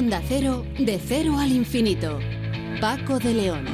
Onda Cero, de cero al infinito. Paco de León.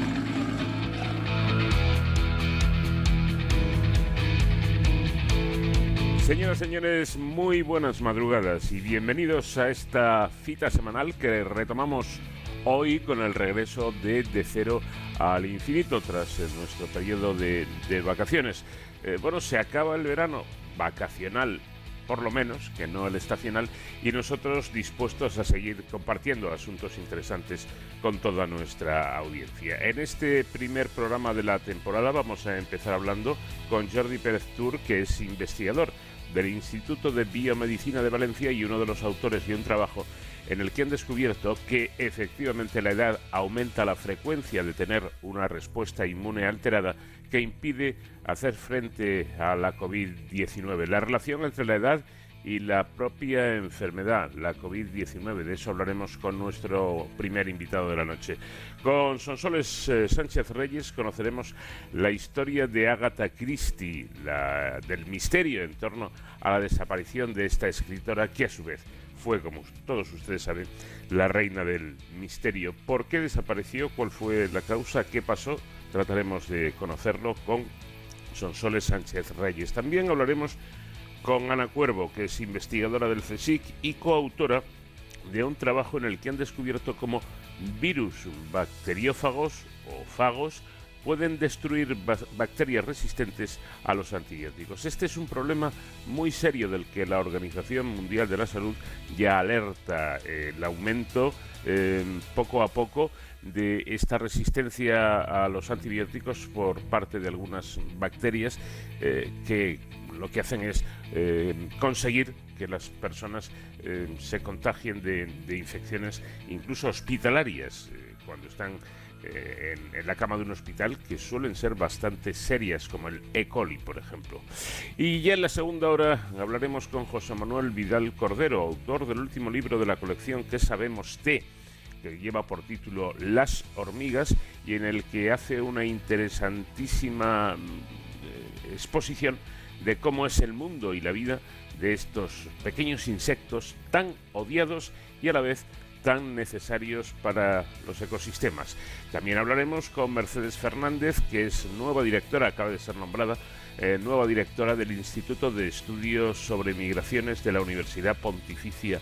Señoras y señores, muy buenas madrugadas y bienvenidos a esta cita semanal que retomamos hoy con el regreso de De Cero al Infinito tras eh, nuestro periodo de, vacaciones. Eh, bueno, se acaba el verano vacacional por lo menos, que no el estacional, y nosotros dispuestos a seguir compartiendo asuntos interesantes con toda nuestra audiencia. En este primer programa de la temporada vamos a empezar hablando con Jordi Pérez Tour, que es investigador del Instituto de Biomedicina de Valencia y uno de los autores de un trabajo en el que han descubierto que efectivamente la edad aumenta la frecuencia de tener una respuesta inmune alterada que impide hacer frente a la COVID-19. La relación entre la edad y la propia enfermedad, la COVID-19. De eso hablaremos con nuestro primer invitado de la noche. Con Sonsoles eh, Sánchez Reyes conoceremos la historia de Agatha Christie, la, del misterio en torno a la desaparición de esta escritora que a su vez fue, como todos ustedes saben, la reina del misterio. ¿Por qué desapareció? ¿Cuál fue la causa? ¿Qué pasó? Trataremos de conocerlo con Sonsoles Sánchez Reyes. También hablaremos con Ana Cuervo, que es investigadora del CSIC y coautora de un trabajo en el que han descubierto cómo virus bacteriófagos o fagos pueden destruir bacterias resistentes a los antibióticos. Este es un problema muy serio del que la Organización Mundial de la Salud ya alerta eh, el aumento eh, poco a poco de esta resistencia a los antibióticos por parte de algunas bacterias eh, que lo que hacen es conseguir que las personas se contagien de, de, infecciones incluso hospitalarias cuando están eh, en, la cama de un hospital que suelen ser bastante serias, como el E. coli, por ejemplo. Y ya en la segunda hora hablaremos con José Manuel Vidal Cordero, autor del último libro de la colección ¿Qué sabemos de? que lleva por título Las hormigas y en el que hace una interesantísima mm, exposición de cómo es el mundo y la vida de estos pequeños insectos tan odiados y a la vez tan necesarios para los ecosistemas. También hablaremos con Mercedes Fernández, que es nueva directora, acaba de ser nombrada eh, nueva directora del Instituto de Estudios sobre Migraciones de la Universidad Pontificia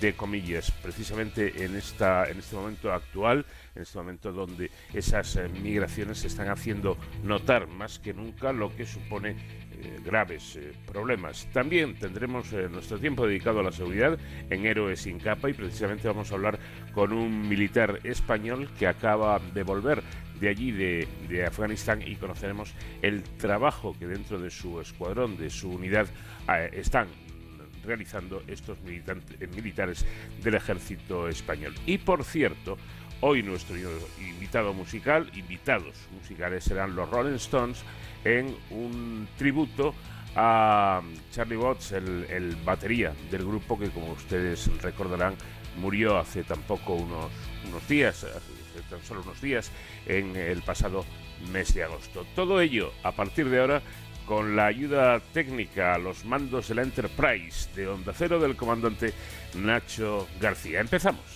de comillas, precisamente en, este momento actual, en este momento donde esas eh, migraciones se están haciendo notar más que nunca lo que supone eh, graves eh, problemas. También tendremos nuestro tiempo dedicado a la seguridad en Héroes sin capa y precisamente vamos a hablar con un militar español que acaba de volver de allí, de, de, Afganistán, y conoceremos el trabajo que dentro de su escuadrón, de su unidad, están realizando estos eh, militares del ejército español. Y por cierto, hoy nuestro invitado musical, invitados musicales serán los Rolling Stones en un tributo a Charlie Watts, el, batería del grupo que como ustedes recordarán murió hace tampoco unos, unos días, tan solo unos días, en el pasado mes de agosto. Todo ello a partir de ahora con la ayuda técnica a los mandos de la Enterprise de Onda Cero del comandante Nacho García. Empezamos.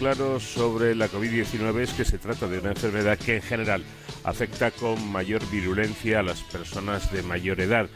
Claros sobre la COVID-19 es que se trata de una enfermedad que en general afecta con mayor virulencia a las personas de mayor edad.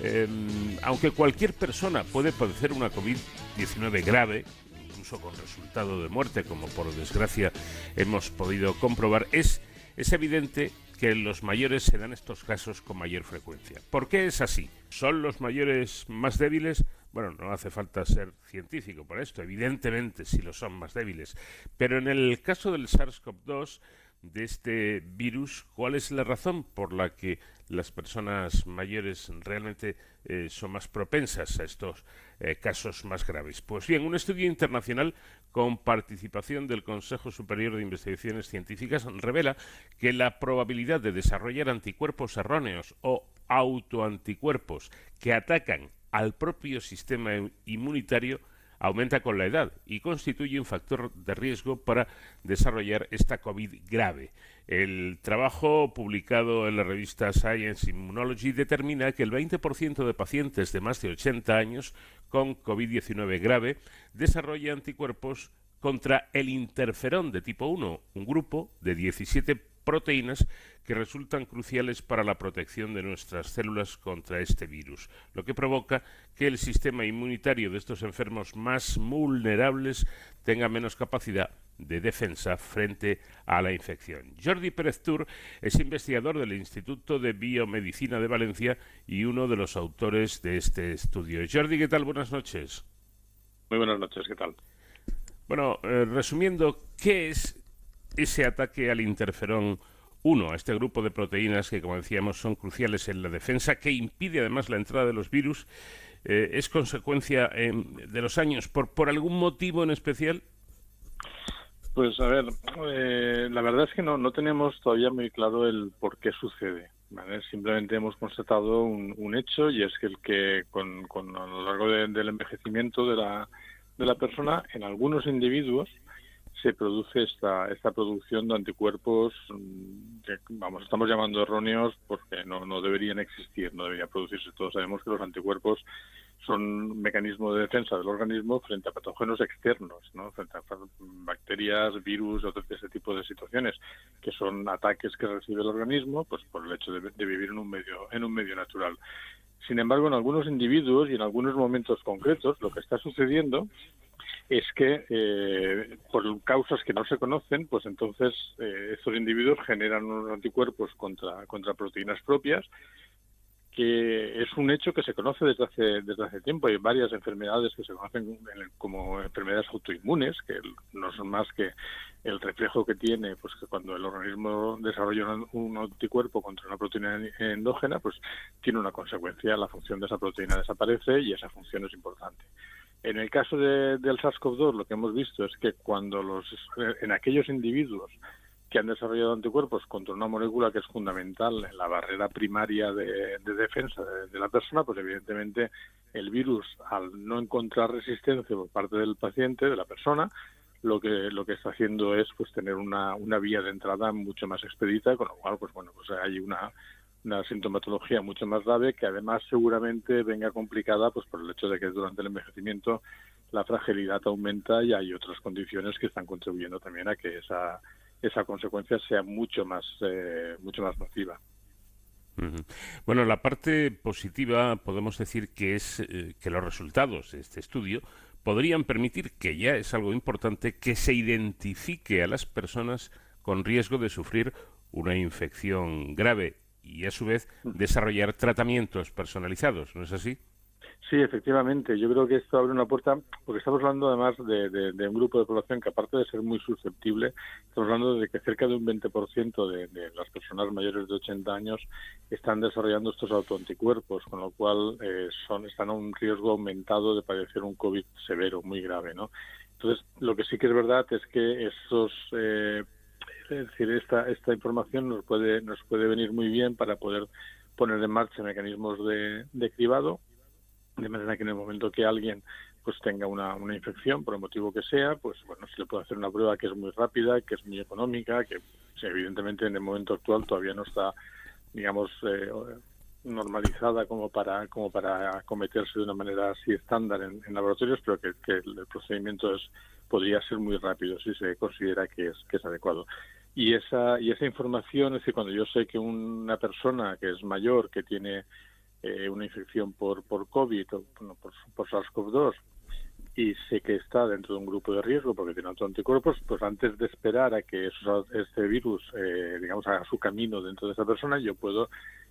Em, aunque cualquier persona puede padecer una COVID-19 grave, incluso con resultado de muerte, como por desgracia hemos podido comprobar, es, es evidente que en los mayores se dan estos casos con mayor frecuencia. ¿Por qué es así? ¿Son los mayores más débiles? Bueno, no hace falta ser científico por esto, evidentemente si lo son más débiles. Pero en el caso del SARS-CoV-2, de este virus, ¿cuál es la razón por la que las personas mayores realmente eh, son más propensas a estos eh, casos más graves? Pues bien, un estudio internacional con participación del Consejo Superior de Investigaciones Científicas revela que la probabilidad de desarrollar anticuerpos erróneos o autoanticuerpos que atacan al propio sistema inmunitario aumenta con la edad y constituye un factor de riesgo para desarrollar esta COVID grave. El trabajo publicado en la revista Science Immunology determina que el 20% de pacientes de más de 80 años con COVID-19 grave desarrolla anticuerpos contra el interferón de tipo 1, un grupo de 17 proteínas que resultan cruciales para la protección de nuestras células contra este virus, lo que provoca que el sistema inmunitario de estos enfermos más vulnerables tenga menos capacidad de defensa frente a la infección. Jordi Pérez Tur es investigador del Instituto de Biomedicina de Valencia y uno de los autores de este estudio. Jordi, ¿qué tal? Buenas noches. Muy buenas noches, ¿qué tal? Bueno, eh, resumiendo, ¿qué es ese ataque al interferón 1, a este grupo de proteínas que, como decíamos, son cruciales en la defensa, que impide además la entrada de los virus, eh, es consecuencia em, de los años por, por algún motivo en especial? Pues a ver, eh, la verdad es que no, no tenemos todavía muy claro el por qué sucede. Simplemente hemos constatado un, hecho y es que el que con, con a lo largo del envejecimiento de la, de la persona, en algunos individuos, se produce esta, esta producción de anticuerpos mm, que, vamos, estamos llamando erróneos porque no, no deberían existir, no deberían producirse. Todos sabemos que los anticuerpos son un mecanismo de defensa del organismo frente a patógenos externos, ¿no? frente a bacterias, virus, otro ese tipo de situaciones, que son ataques que recibe el organismo pues por el hecho de, de vivir en un medio en un medio natural. Sin embargo, en algunos individuos y en algunos momentos concretos, lo que está sucediendo es que eh, por causas que no se conocen, pues entonces eh, estos individuos generan unos anticuerpos contra, contra proteínas propias, que es un hecho que se conoce desde hace, desde hace tiempo. Hay varias enfermedades que se conocen como enfermedades autoinmunes, que no son más que el reflejo que tiene, pues que cuando el organismo desarrolla un anticuerpo contra una proteína endógena, pues tiene una consecuencia, la función de esa proteína desaparece y esa función es importante. En el caso de, del SARS-CoV-2 lo que hemos visto es que cuando los en aquellos individuos que han desarrollado anticuerpos contra una molécula que es fundamental en la barrera primaria de, defensa de, la persona, pues evidentemente el virus, al no encontrar resistencia por parte del paciente, de la persona, lo que lo que está haciendo es pues tener una, una vía de entrada mucho más expedita, con lo cual pues bueno pues hay una una sintomatología mucho más grave que además seguramente venga complicada pues por el hecho de que durante el envejecimiento la fragilidad aumenta y hay otras condiciones que están contribuyendo también a que esa esa consecuencia sea mucho más eh, mucho más nociva. Bueno, la parte positiva podemos decir que es eh, que los resultados de este estudio podrían permitir, que ya es algo importante, que se identifique a las personas con riesgo de sufrir una infección grave y a su vez desarrollar tratamientos personalizados, ¿no es así? Sí, efectivamente. Yo creo que esto abre una puerta, porque estamos hablando además de, un grupo de población que aparte de ser muy susceptible, estamos hablando de que cerca de un 20% de, de las personas mayores de 80 años están desarrollando estos autoanticuerpos, con lo cual eh, son están a un riesgo aumentado de padecer un COVID severo, muy grave, ¿no? Entonces, lo que sí que es verdad es que esos eh, decir, esta, esta información nos puede, nos puede venir muy bien para poder poner en marcha mecanismos de, de cribado, de manera que en el momento que alguien pues tenga una, una infección, por el motivo que sea, pues bueno, se le puede hacer una prueba que es muy rápida, que es muy económica, que evidentemente en el momento actual todavía no está, digamos, eh, normalizada como para como para acometerse de una manera así estándar en, laboratorios, pero que, el procedimiento es podría ser muy rápido si se considera que es, que es adecuado. Y esa, y esa información, es decir, cuando yo sé que una persona que es mayor, que tiene eh, una infección por, por COVID o por, por SARS-CoV-2 y sé que está dentro de un grupo de riesgo porque tiene otros anticuerpos, pues antes de esperar a que este virus, eh, digamos, haga su camino dentro de esa persona, yo puedo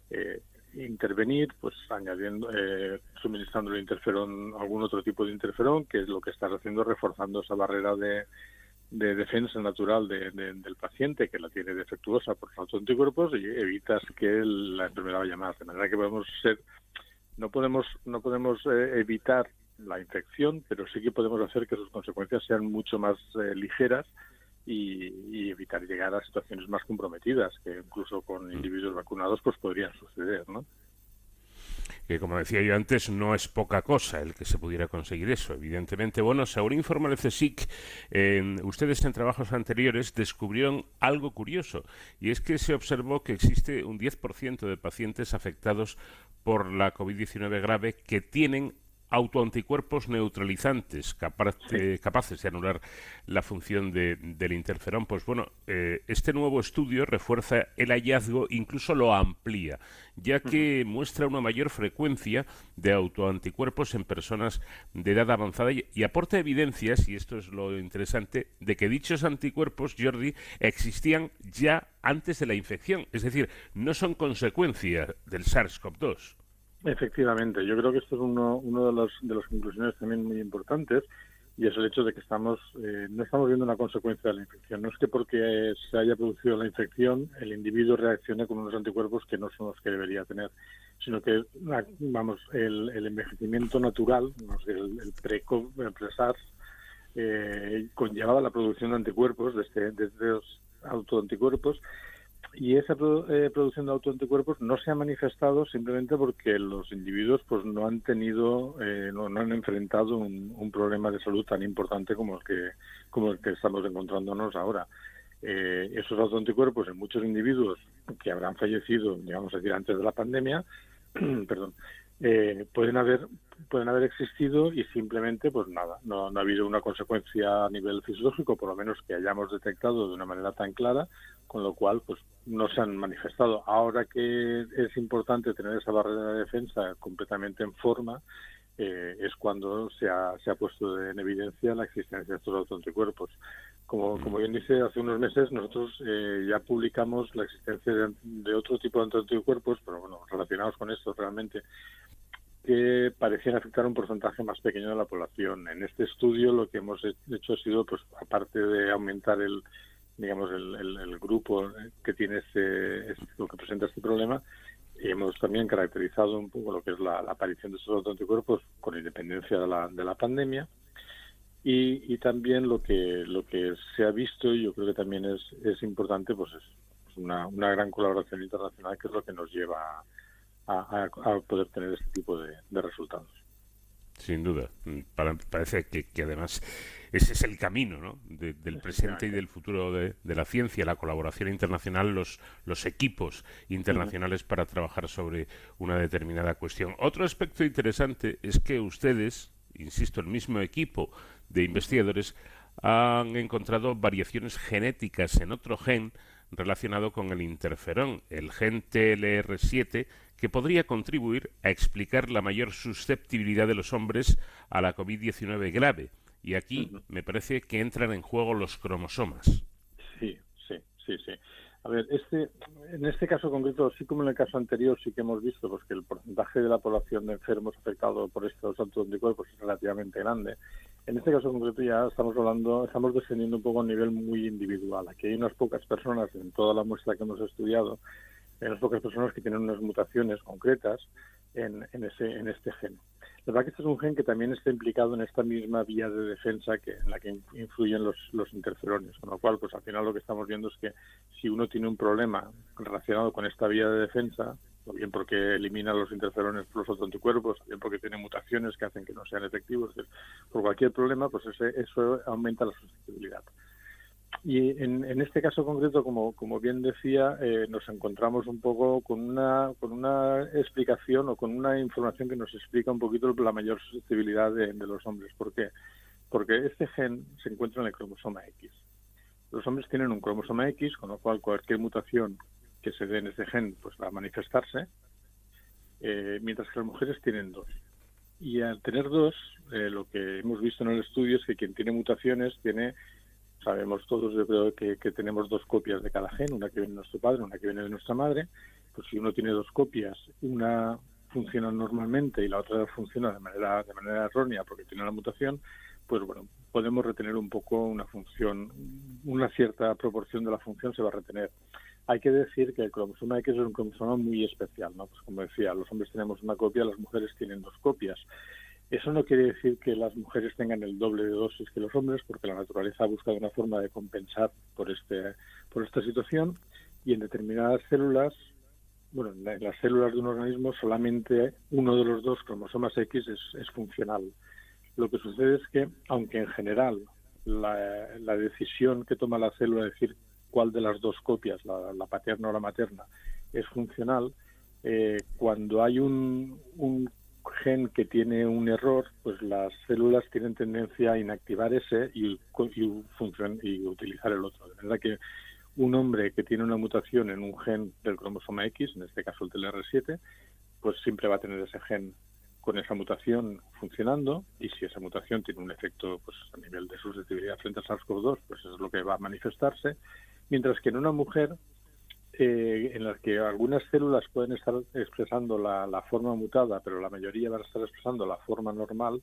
eh, intervenir, pues añadiendo, eh, suministrando el interferón, algún otro tipo de interferón, que es lo que está haciendo, reforzando esa barrera de, de defensa natural del paciente que la tiene defectuosa por falta anticuerpos y evitas que la enfermedad vaya más. De manera que podemos ser, no podemos, no podemos eh, evitar la infección, pero sí que podemos hacer que sus consecuencias sean mucho más eh, ligeras y, evitar llegar a situaciones más comprometidas, que incluso con mm. individuos vacunados pues podrían suceder, ¿no? Que como decía yo antes, no es poca cosa el que se pudiera conseguir eso, evidentemente. Bueno, según informa el CSIC, ustedes en trabajos anteriores descubrieron algo curioso, y es que se observó que existe un 10% de pacientes afectados por la COVID-19 grave que tienen autoanticuerpos neutralizantes capaces de anular la función del interferón. Pues bueno, eh, este nuevo estudio refuerza el hallazgo, incluso lo amplía, ya que muestra una mayor frecuencia de autoanticuerpos en personas de edad avanzada y, y, aporta evidencias, y esto es lo interesante, de que dichos anticuerpos, Jordi, existían ya antes de la infección, es decir, no son consecuencia del SARS-CoV-2. Efectivamente, yo creo que esto es uno, uno de, los, de las conclusiones también muy importantes y es el hecho de que estamos eh, no estamos viendo una consecuencia de la infección. No es que porque se haya producido la infección el individuo reaccione con unos anticuerpos que no son los que debería tener, sino que vamos el, envejecimiento natural, el, el pre SARS eh, conllevaba la producción de anticuerpos de, este, de estos autoanticuerpos y esa eh, producción de autoanticuerpos no se ha manifestado simplemente porque los individuos pues no han tenido eh, no, han enfrentado un, problema de salud tan importante como el que como el que estamos encontrándonos ahora. Eh, esos autoanticuerpos en muchos individuos que habrán fallecido digamos decir antes de la pandemia perdón pueden haber pueden haber existido y simplemente pues nada no, no ha habido una consecuencia a nivel fisiológico por lo menos que hayamos detectado de una manera tan clara con lo cual pues no se han manifestado. Ahora que es importante tener esa barrera de defensa completamente en forma, eh, es cuando se ha, se ha puesto en evidencia la existencia de estos autoanticuerpos. Como, como bien dice, hace unos meses nosotros eh, ya publicamos la existencia de, otro tipo de autoanticuerpos, pero bueno, relacionados con esto realmente, que parecían afectar a un porcentaje más pequeño de la población. En este estudio lo que hemos hecho ha sido, pues aparte de aumentar el, digamos, el, el, grupo que tiene este, este, lo que presenta este problema, y hemos también caracterizado un poco lo que es la, aparición de estos anticuerpos con independencia de la, de la pandemia y, y, también lo que lo que se ha visto y yo creo que también es, es importante pues es una, una gran colaboración internacional que es lo que nos lleva a, a, poder tener este tipo de resultados. Sin duda. Mm, parece que, además ese es el camino ¿no? del presente y del futuro de, la ciencia, la colaboración internacional, los, los equipos internacionales para trabajar sobre una determinada cuestión. Otro aspecto interesante es que ustedes, insisto, el mismo equipo de investigadores, han encontrado variaciones genéticas en otro gen relacionado con el interferón, el gen TLR7, que podría contribuir a explicar la mayor susceptibilidad de los hombres a la COVID-19 grave. Y aquí me parece que entran en juego los cromosomas. Sí, sí, sí, sí. A ver, este, en este caso concreto, sí como en el caso anterior, sí que hemos visto pues, que el porcentaje de la población de enfermos afectados por estos anticuerpos es relativamente grande. En este caso concreto ya estamos hablando, estamos descendiendo un poco a un nivel muy individual. Aquí hay unas pocas personas en toda la muestra que hemos estudiado en las pocas personas que tienen unas mutaciones concretas en, en, ese, en este gen. La verdad que este es un gen que también está implicado en esta misma vía de defensa que, en la que influyen los, los interferones, con lo cual, pues al final lo que estamos viendo es que si uno tiene un problema relacionado con esta vía de defensa, o bien porque elimina los interferones por los anticuerpos, o bien porque tiene mutaciones que hacen que no sean efectivos, por cualquier problema, pues ese, eso aumenta la susceptibilidad. Y en, en, este caso concreto, como, como bien decía, eh, nos encontramos un poco con una, con una explicación o con una información que nos explica un poquito la mayor susceptibilidad de, los hombres. ¿Por qué? porque este gen se encuentra en el cromosoma X. Los hombres tienen un cromosoma X, con lo cual cualquier mutación que se dé en ese gen pues va a manifestarse, eh, mientras que las mujeres tienen dos. Y al tener dos, eh, lo que hemos visto en el estudio es que quien tiene mutaciones tiene, sabemos todos yo creo que, tenemos dos copias de cada gen, una que viene de nuestro padre, una que viene de nuestra madre, pues si uno tiene dos copias, una funciona normalmente y la otra funciona de manera de manera errónea porque tiene la mutación, pues bueno, podemos retener un poco una función, una cierta proporción de la función se va a retener. Hay que decir que el cromosoma X es un cromosoma muy especial, ¿no? Pues como decía, los hombres tenemos una copia, las mujeres tienen dos copias. Eso no quiere decir que las mujeres tengan el doble de dosis que los hombres, porque la naturaleza ha buscado una forma de compensar por este por esta situación y en determinadas células bueno, en las células de un organismo solamente uno de los dos cromosomas X es, funcional. Lo que sucede es que, aunque en general la, decisión que toma la célula de decir cuál de las dos copias, la, paterna o la materna, es funcional, eh, cuando hay un, gen que tiene un error, pues las células tienen tendencia a inactivar ese y, utilizar el otro. De manera que un hombre que tiene una mutación en un gen del cromosoma X, en este caso el TLR7, pues siempre va a tener ese gen con esa mutación funcionando y si esa mutación tiene un efecto pues a nivel de susceptibilidad frente a SARS-CoV-2, pues eso es lo que va a manifestarse, mientras que en una mujer eh, en la que algunas células pueden estar expresando la, la, forma mutada, pero la mayoría van a estar expresando la forma normal,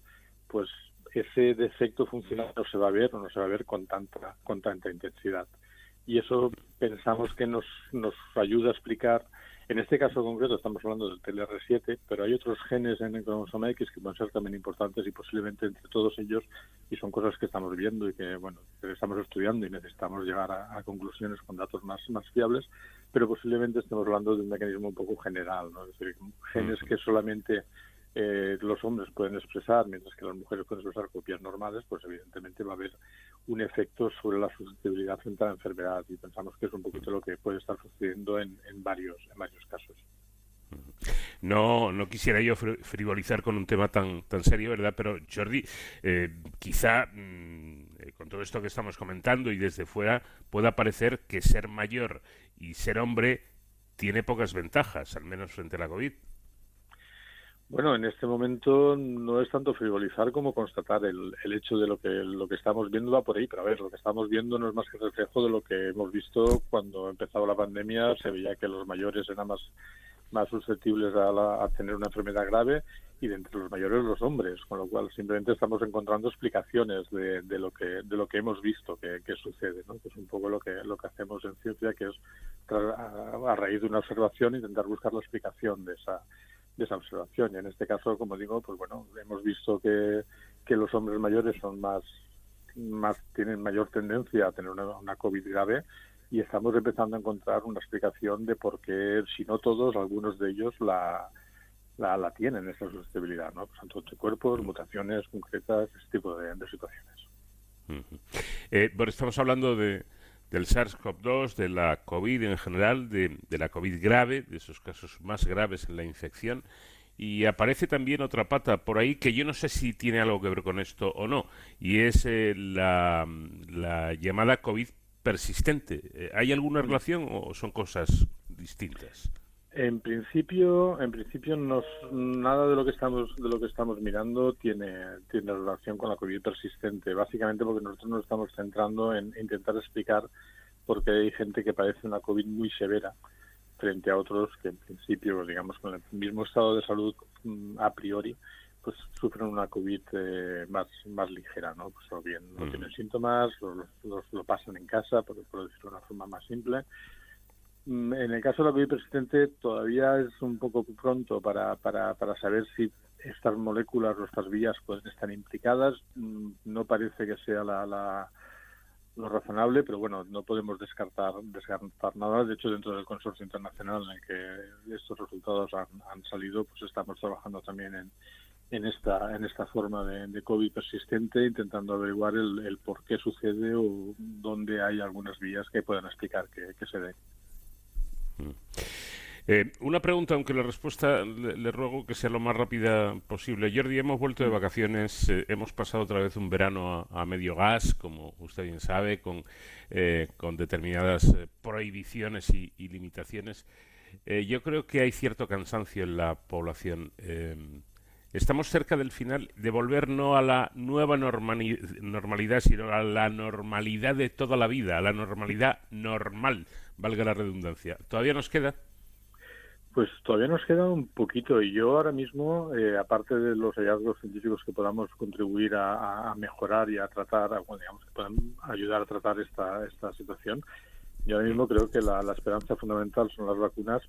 pues ese defecto funcional no se va a ver o no se va a ver con tanta con tanta intensidad y eso pensamos que nos, nos ayuda a explicar. En este caso concreto estamos hablando del TLR7, pero hay otros genes en el cromosoma X que pueden ser también importantes y posiblemente entre todos ellos, y son cosas que estamos viendo y que, bueno, que estamos estudiando y necesitamos llegar a, conclusiones con datos más, más fiables, pero posiblemente estemos hablando de un mecanismo un poco general, ¿no? Es decir, genes que solamente eh, los hombres pueden expresar, mientras que las mujeres pueden expresar copias normales, pues evidentemente va a haber un efecto sobre la susceptibilidad frente a la enfermedad y pensamos que es un poquito lo que puede estar sucediendo en, varios en varios casos. No, no quisiera yo frivolizar con un tema tan tan serio, ¿verdad? Pero Jordi, eh, quizá mm, eh, con todo esto que estamos comentando y desde fuera pueda parecer que ser mayor y ser hombre tiene pocas ventajas, al menos frente a la COVID. Bueno, en este momento no es tanto frivolizar como constatar el, el hecho de lo que lo que estamos viendo va por ahí, pero a ver, lo que estamos viendo no es más que reflejo de lo que hemos visto cuando empezaba la pandemia, se veía que los mayores eran más más susceptibles a, tener una enfermedad grave y de entre los mayores los hombres, con lo cual simplemente estamos encontrando explicaciones de, de lo que de lo que hemos visto que, sucede, ¿no? que es un poco lo que lo que hacemos en ciencia, que es a, a raíz de una observación intentar buscar la explicación de esa de esa observación. Y en este caso, como digo, pues bueno, hemos visto que, que los hombres mayores son más, más tienen mayor tendencia a tener una, COVID grave y estamos empezando a encontrar una explicación de por qué, si no todos, algunos de ellos la, la, la tienen, esa susceptibilidad, ¿no? Pues anticuerpos, mutaciones concretas, ese tipo de, situaciones. Eh, bueno, estamos hablando de, del SARS-CoV-2, de la COVID en general, de, la COVID grave, de esos casos más graves en la infección. Y aparece también otra pata por ahí que yo no sé si tiene algo que ver con esto o no, y es eh, la, llamada COVID persistente. Eh, ¿Hay alguna relación o son cosas distintas? En principio, en principio nada de lo que estamos de lo que estamos mirando tiene tiene relación con la COVID persistente, básicamente porque nosotros nos estamos centrando en intentar explicar por qué hay gente que padece una COVID muy severa frente a otros que en principio, digamos, con el mismo estado de salud mm, a priori, pues sufren una COVID eh, más más ligera, ¿no? Pues o bien no tienen síntomas, los, lo pasan en casa, por, por decirlo de una forma más simple Mm, en el caso de la COVID persistente todavía es un poco pronto para, para, para saber si estas moléculas o estas vías pueden estar implicadas. Mm, no parece que sea la, la, lo razonable, pero bueno, no podemos descartar, descartar nada. De hecho, dentro del consorcio internacional en el que estos resultados han, salido, pues estamos trabajando también en, en esta en esta forma de, de COVID persistente, intentando averiguar el, el, por qué sucede o dónde hay algunas vías que puedan explicar que, que se den. Eh, una pregunta, aunque la respuesta le, ruego que sea lo más rápida posible. Jordi, hemos vuelto de vacaciones, eh, hemos pasado otra vez un verano a, medio gas, como usted bien sabe, con, eh, con determinadas prohibiciones y, limitaciones. yo creo que hay cierto cansancio en la población. estamos cerca del final de volver no a la nueva normalidad, sino a la normalidad de toda la vida, a la normalidad normal, valga la redundancia. ¿Todavía nos queda? Pues todavía nos queda un poquito y yo ahora mismo, eh, aparte de los hallazgos científicos que podamos contribuir a, mejorar y a tratar, digamos que puedan ayudar a tratar esta, esta situación, yo ahora mismo creo que la, esperanza fundamental son las vacunas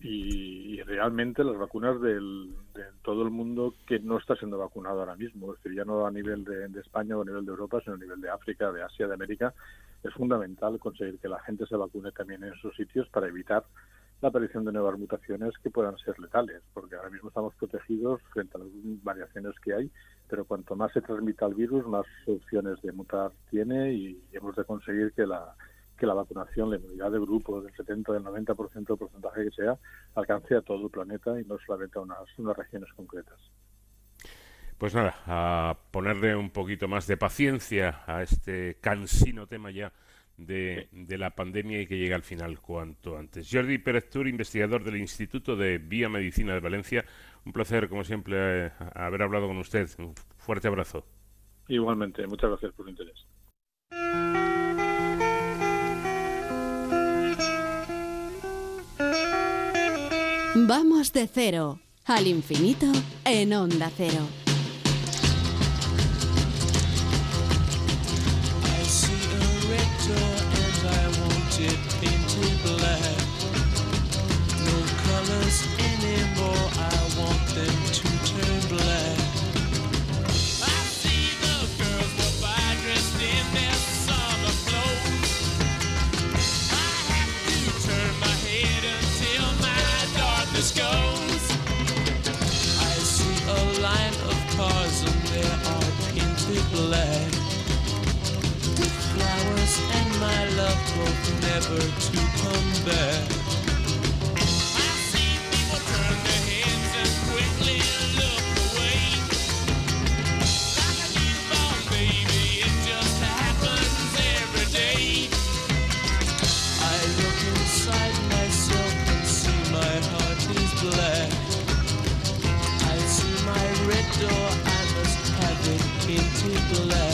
y, realmente las vacunas del, de todo el mundo que no está siendo vacunado ahora mismo, es decir, ya no a nivel de España o a nivel de Europa, sino a nivel de África, de Asia, de América, es fundamental conseguir que la gente se vacune también en esos sitios para evitar la aparición de nuevas mutaciones que puedan ser letales, porque ahora mismo estamos protegidos frente a las variaciones que hay, pero cuanto más se transmita el virus, más opciones de mutar tiene y hemos de conseguir que la que la vacunación, la inmunidad de grupo del 70, del 90% del porcentaje que sea, alcance a todo el planeta y no solamente a unas, unas regiones concretas. Pues nada, a ponerle un poquito más de paciencia a este cansino tema ya de, la pandemia y que llegue al final cuanto antes. Jordi Pérez Tur, investigador del Instituto de Biomedicina de Valencia. Un placer, como siempre, eh, haber hablado con usted. Un fuerte abrazo. Igualmente, muchas gracias por su interés. Vamos de cero al infinito en onda cero. Never to come back. I see people turn their heads and quickly look away. Like a newborn baby, it just happens every day. I look inside myself and see my heart is black. I see my red door, I must have it painted black.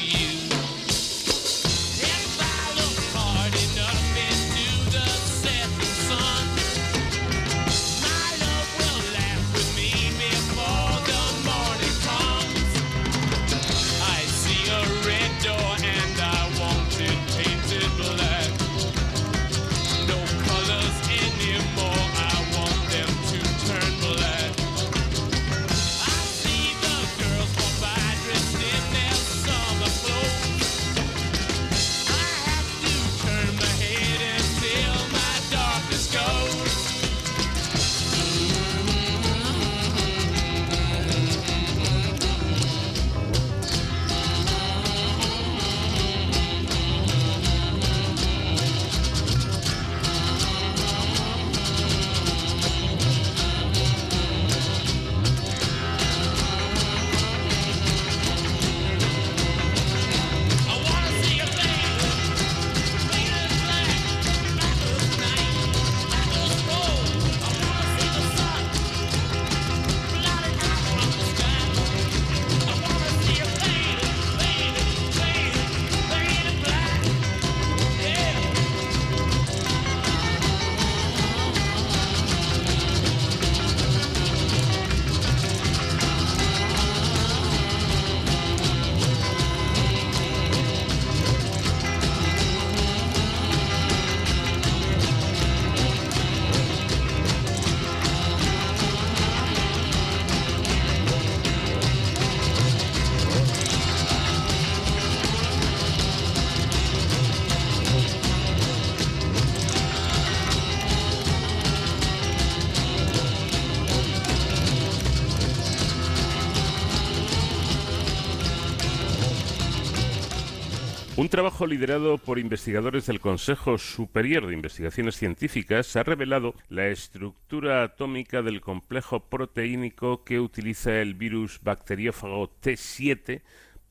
Trabajo liderado por investigadores del Consejo Superior de Investigaciones Científicas ha revelado la estructura atómica del complejo proteínico que utiliza el virus bacteriófago T7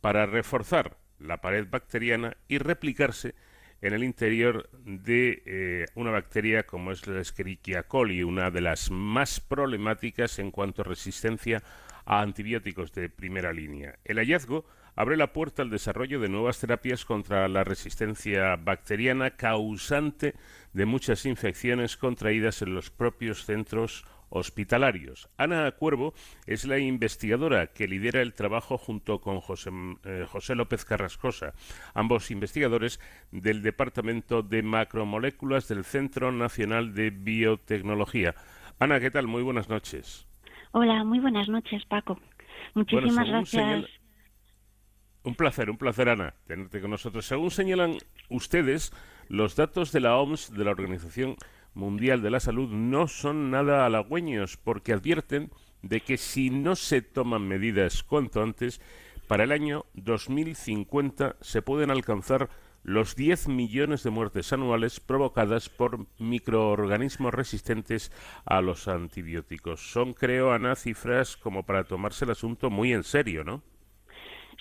para reforzar la pared bacteriana y replicarse en el interior de eh, una bacteria como es la Escherichia coli, una de las más problemáticas en cuanto a resistencia a antibióticos de primera línea. El hallazgo abre la puerta al desarrollo de nuevas terapias contra la resistencia bacteriana causante de muchas infecciones contraídas en los propios centros hospitalarios. Ana Cuervo es la investigadora que lidera el trabajo junto con José, eh, José, López Carrascosa, ambos investigadores del Departamento de Macromoléculas del Centro Nacional de Biotecnología. Ana, ¿qué tal? Muy buenas noches. Hola, muy buenas noches, Paco. Muchísimas Bueno, gracias. Un placer, un placer, Ana, tenerte con nosotros. Según señalan ustedes, los datos de la OMS, de la Organización Mundial de la Salud, no son nada halagüeños, porque advierten de que si no se toman medidas cuanto antes, para el año 2050 se pueden alcanzar los 10 millones de muertes anuales provocadas por microorganismos resistentes a los antibióticos. Son, creo, Ana, cifras como para tomarse el asunto muy en serio, ¿no?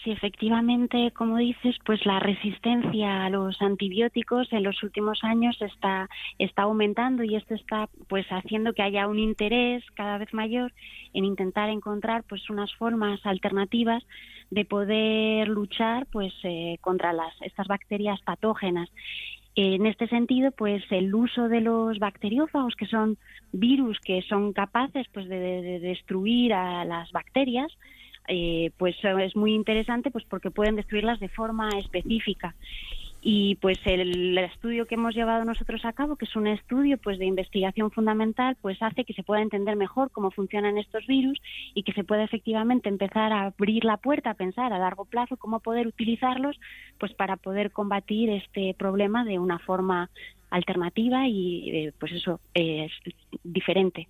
Sí, efectivamente, como dices, pues la resistencia a los antibióticos en los últimos años está, está aumentando y esto está pues haciendo que haya un interés cada vez mayor en intentar encontrar pues unas formas alternativas de poder luchar pues eh, contra las estas bacterias patógenas. En este sentido, pues el uso de los bacteriófagos, que son virus que son capaces pues de, de- de destruir a las bacterias, eh, pues es muy interesante pues porque pueden destruirlas de forma específica. Y pues el, estudio que hemos llevado nosotros a cabo que es un estudio pues de investigación fundamental pues hace que se pueda entender mejor cómo funcionan estos virus y que se pueda efectivamente empezar a abrir la puerta a pensar a largo plazo cómo poder utilizarlos pues para poder combatir este problema de una forma alternativa y eh, pues eso es diferente.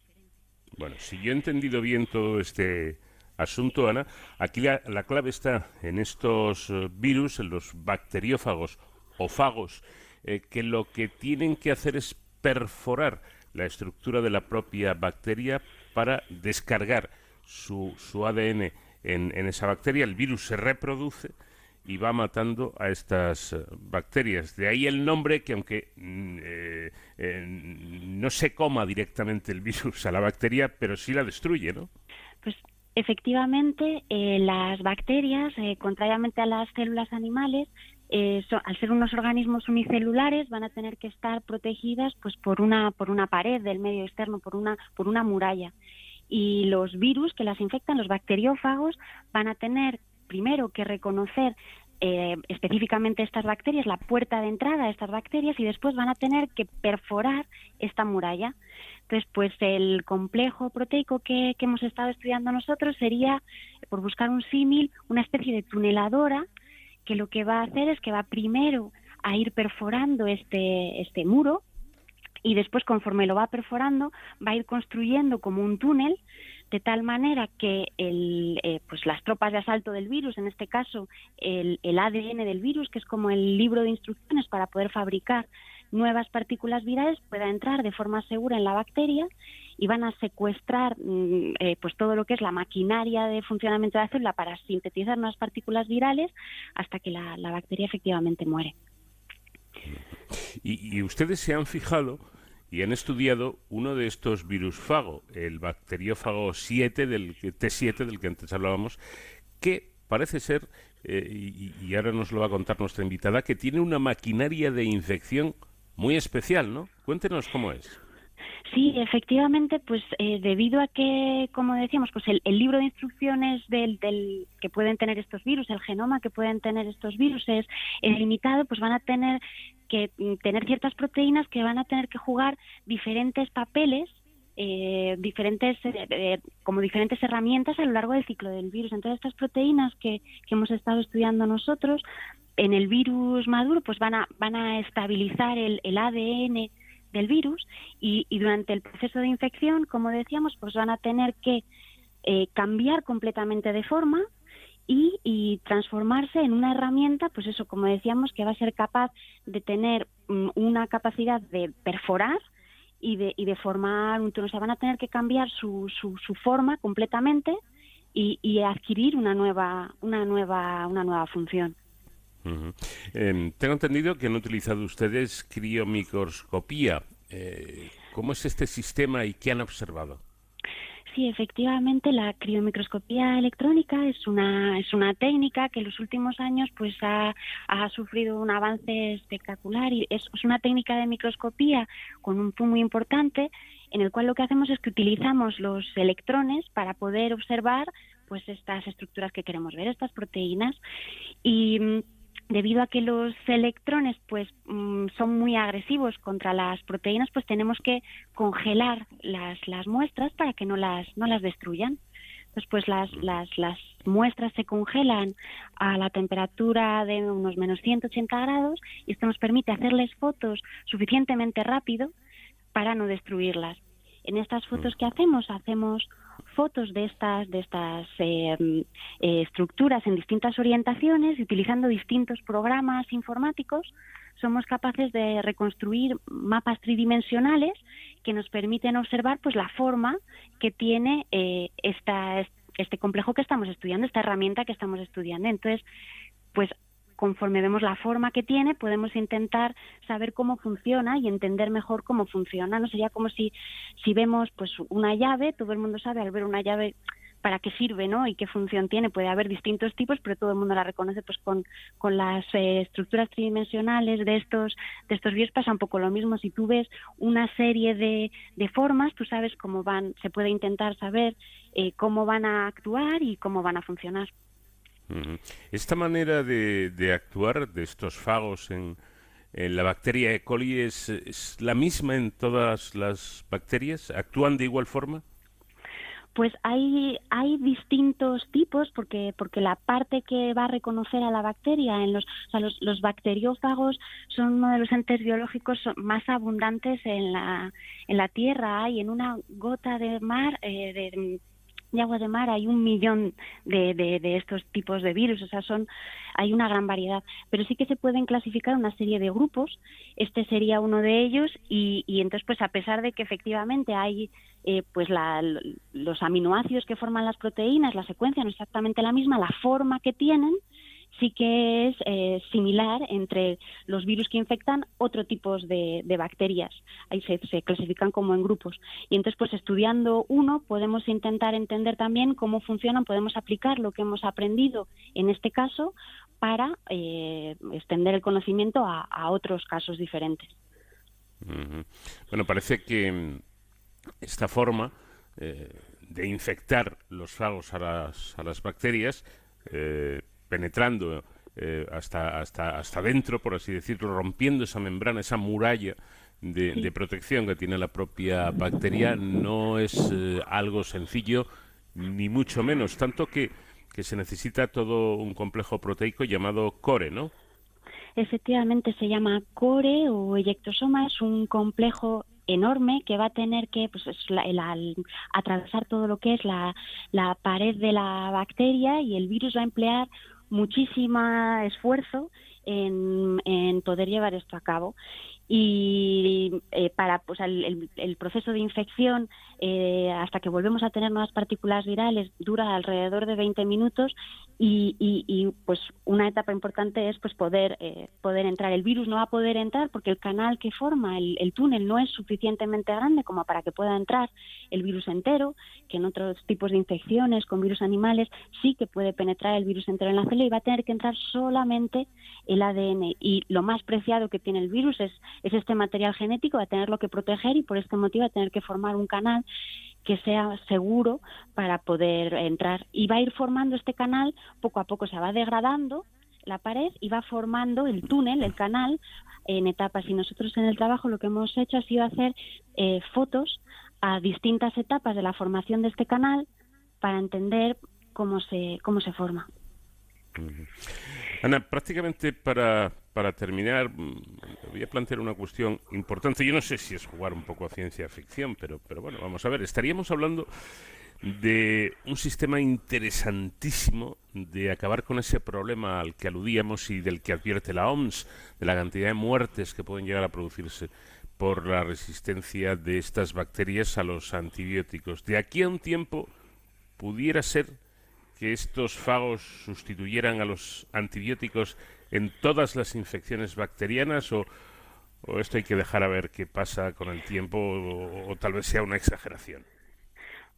Bueno, si yo he entendido bien todo este asunto, Ana, aquí la, la clave está en estos eh, virus, en los bacteriófagos o fagos, eh, que lo que tienen que hacer es perforar la estructura de la propia bacteria para descargar su, su ADN en, esa bacteria. El virus se reproduce y va matando a estas eh, bacterias. De ahí el nombre que aunque mm, eh, no se coma directamente el virus a la bacteria, pero sí la destruye, ¿no? Pues efectivamente, eh, las bacterias, eh, contrariamente a las células animales, eh, al ser unos organismos unicelulares, van a tener que estar protegidas, pues, por una por una pared del medio externo, por una por una muralla. Y los virus que las infectan, los bacteriófagos, van a tener primero que reconocer eh, específicamente estas bacterias, la puerta de entrada a estas bacterias, y después van a tener que perforar esta muralla. Entonces, pues el complejo proteico que, que hemos estado estudiando nosotros sería, por buscar un símil, una especie de tuneladora que lo que va a hacer es que va primero a ir perforando este, este muro y después conforme lo va perforando va a ir construyendo como un túnel de tal manera que el, eh, pues las tropas de asalto del virus, en este caso el, el ADN del virus, que es como el libro de instrucciones para poder fabricar nuevas partículas virales, pueda entrar de forma segura en la bacteria y van a secuestrar mm, eh, pues todo lo que es la maquinaria de funcionamiento de la célula para sintetizar nuevas partículas virales hasta que la, bacteria efectivamente muere. Y ustedes se han fijado y han estudiado uno de estos virus fago, el bacteriófago 7 del que- T7 del que antes hablábamos, que parece ser, eh, y, y ahora nos lo va a contar nuestra invitada, que tiene una maquinaria de infección muy especial, ¿no? Cuéntenos cómo es. Sí, efectivamente, pues eh, debido a que, como decíamos, pues el, el libro de instrucciones del, del que pueden tener estos virus, el genoma que pueden tener estos virus es limitado, pues van a tener que mm, tener ciertas proteínas que van a tener que jugar diferentes papeles eh, diferentes eh, eh, como diferentes herramientas a lo largo del ciclo del virus. Entonces estas proteínas que, que hemos estado estudiando nosotros en el virus maduro pues van a van a estabilizar el, el ADN del virus y, y durante el proceso de infección, como decíamos, pues van a tener que eh, cambiar completamente de forma y, transformarse en una herramienta, pues eso, como decíamos, que va a ser capaz de tener mm, una capacidad de perforar y de, y de formar un túnel. O sea, van a tener que cambiar su, su, su forma completamente y, adquirir una nueva, una nueva, una nueva función. Em, tengo entendido que han utilizado ustedes criomicroscopía. Eh, ¿Cómo es este sistema y qué han observado? Sí, efectivamente, la criomicroscopía electrónica es una es una técnica que en los últimos años pues ha, ha sufrido un avance espectacular y es, una técnica de microscopía con un zoom muy importante en el cual lo que hacemos es que utilizamos los electrones para poder observar pues estas estructuras que queremos ver, estas proteínas. Y mm, debido a que los electrones pues mm, son muy agresivos contra las proteínas, pues tenemos que congelar las, las muestras para que no las, no las destruyan. Entonces, pues las, las, las muestras se congelan a la temperatura de unos menos 180 grados y esto nos permite hacerles fotos suficientemente rápido para no destruirlas. En estas fotos que hacemos, hacemos fotos de estas de estas eh, eh, estructuras en distintas orientaciones utilizando distintos programas informáticos somos capaces de reconstruir mapas tridimensionales que nos permiten observar pues la forma que tiene eh, esta, este complejo que estamos estudiando, esta herramienta que estamos estudiando. Entonces, pues conforme vemos la forma que tiene, podemos intentar saber cómo funciona y entender mejor cómo funciona. No sería como si, si vemos pues una llave, todo el mundo sabe al ver una llave para qué sirve, ¿no? Y qué función tiene. Puede haber distintos tipos, pero todo el mundo la reconoce pues con, con las eh, estructuras tridimensionales de estos de estos virus pasa un poco lo mismo. Si tú ves una serie de, de formas, tú sabes cómo van, se puede intentar saber eh, cómo van a actuar y cómo van a funcionar. Esta manera de, de actuar de estos fagos en, en la bacteria E. coli es, es la misma en todas las bacterias. ¿Actúan de igual forma? Pues hay, hay distintos tipos porque, porque la parte que va a reconocer a la bacteria en los, los, bacteriófagos son uno de los entes biológicos más abundantes en la, en la Tierra. Hay en una gota de mar eh, de, de agua de mar hay un millón de, de, estos tipos de virus, o sea, son hay una gran variedad, pero sí que se pueden clasificar una serie de grupos. Este sería uno de ellos y, y entonces, pues a pesar de que efectivamente hay eh, pues la, los aminoácidos que forman las proteínas, la secuencia no es exactamente la misma, la forma que tienen sí que es eh, similar entre los virus que infectan otro tipos de, bacterias. Ahí se, clasifican como en grupos. Y entonces, pues estudiando uno, podemos intentar entender también cómo funcionan, podemos aplicar lo que hemos aprendido en este caso para eh, extender el conocimiento a, otros casos diferentes. Bueno, parece que esta forma eh, de infectar los fagos a las, a las bacterias eh, penetrando eh, hasta, hasta, hasta dentro, por así decirlo, rompiendo esa membrana, esa muralla de, sí. de protección que tiene la propia bacteria, no es eh, algo sencillo, ni mucho menos, tanto que, que se necesita todo un complejo proteico llamado core, ¿no? Efectivamente se llama core o eyectosoma, es un complejo enorme que va a tener que pues, la, la, atravesar todo lo que es la, la pared de la bacteria y el virus va a emplear muchísimo esfuerzo en, en poder llevar esto a cabo. Y eh, para pues, el, el, el, proceso de infección eh, hasta que volvemos a tener nuevas partículas virales dura alrededor de 20 minutos y, y, pues una etapa importante es pues poder eh, poder entrar. El virus no va a poder entrar porque el canal que forma el, el, túnel no es suficientemente grande como para que pueda entrar el virus entero que en otros tipos de infecciones con virus animales sí que puede penetrar el virus entero en la célula y va a tener que entrar solamente el ADN y lo más preciado que tiene el virus es es este material genético, va a tenerlo que proteger y por este motivo va a tener que formar un canal que sea seguro para poder entrar. Y va a ir formando este canal, poco a poco se va degradando la pared y va formando el túnel, el canal, en etapas. Y nosotros en el trabajo lo que hemos hecho ha sido hacer eh, fotos a distintas etapas de la formación de este canal para entender cómo se, cómo se forma. Ana, prácticamente para, para terminar, voy a plantear una cuestión importante. Yo no sé si es jugar un poco a ciencia ficción, pero, pero bueno, vamos a ver. Estaríamos hablando de un sistema interesantísimo de acabar con ese problema al que aludíamos y del que advierte la OMS, de la cantidad de muertes que pueden llegar a producirse por la resistencia de estas bacterias a los antibióticos. De aquí a un tiempo pudiera ser que estos fagos sustituyeran a los antibióticos en todas las infecciones bacterianas o, esto hay que dejar a ver qué pasa con el tiempo o, o tal vez sea una exageración.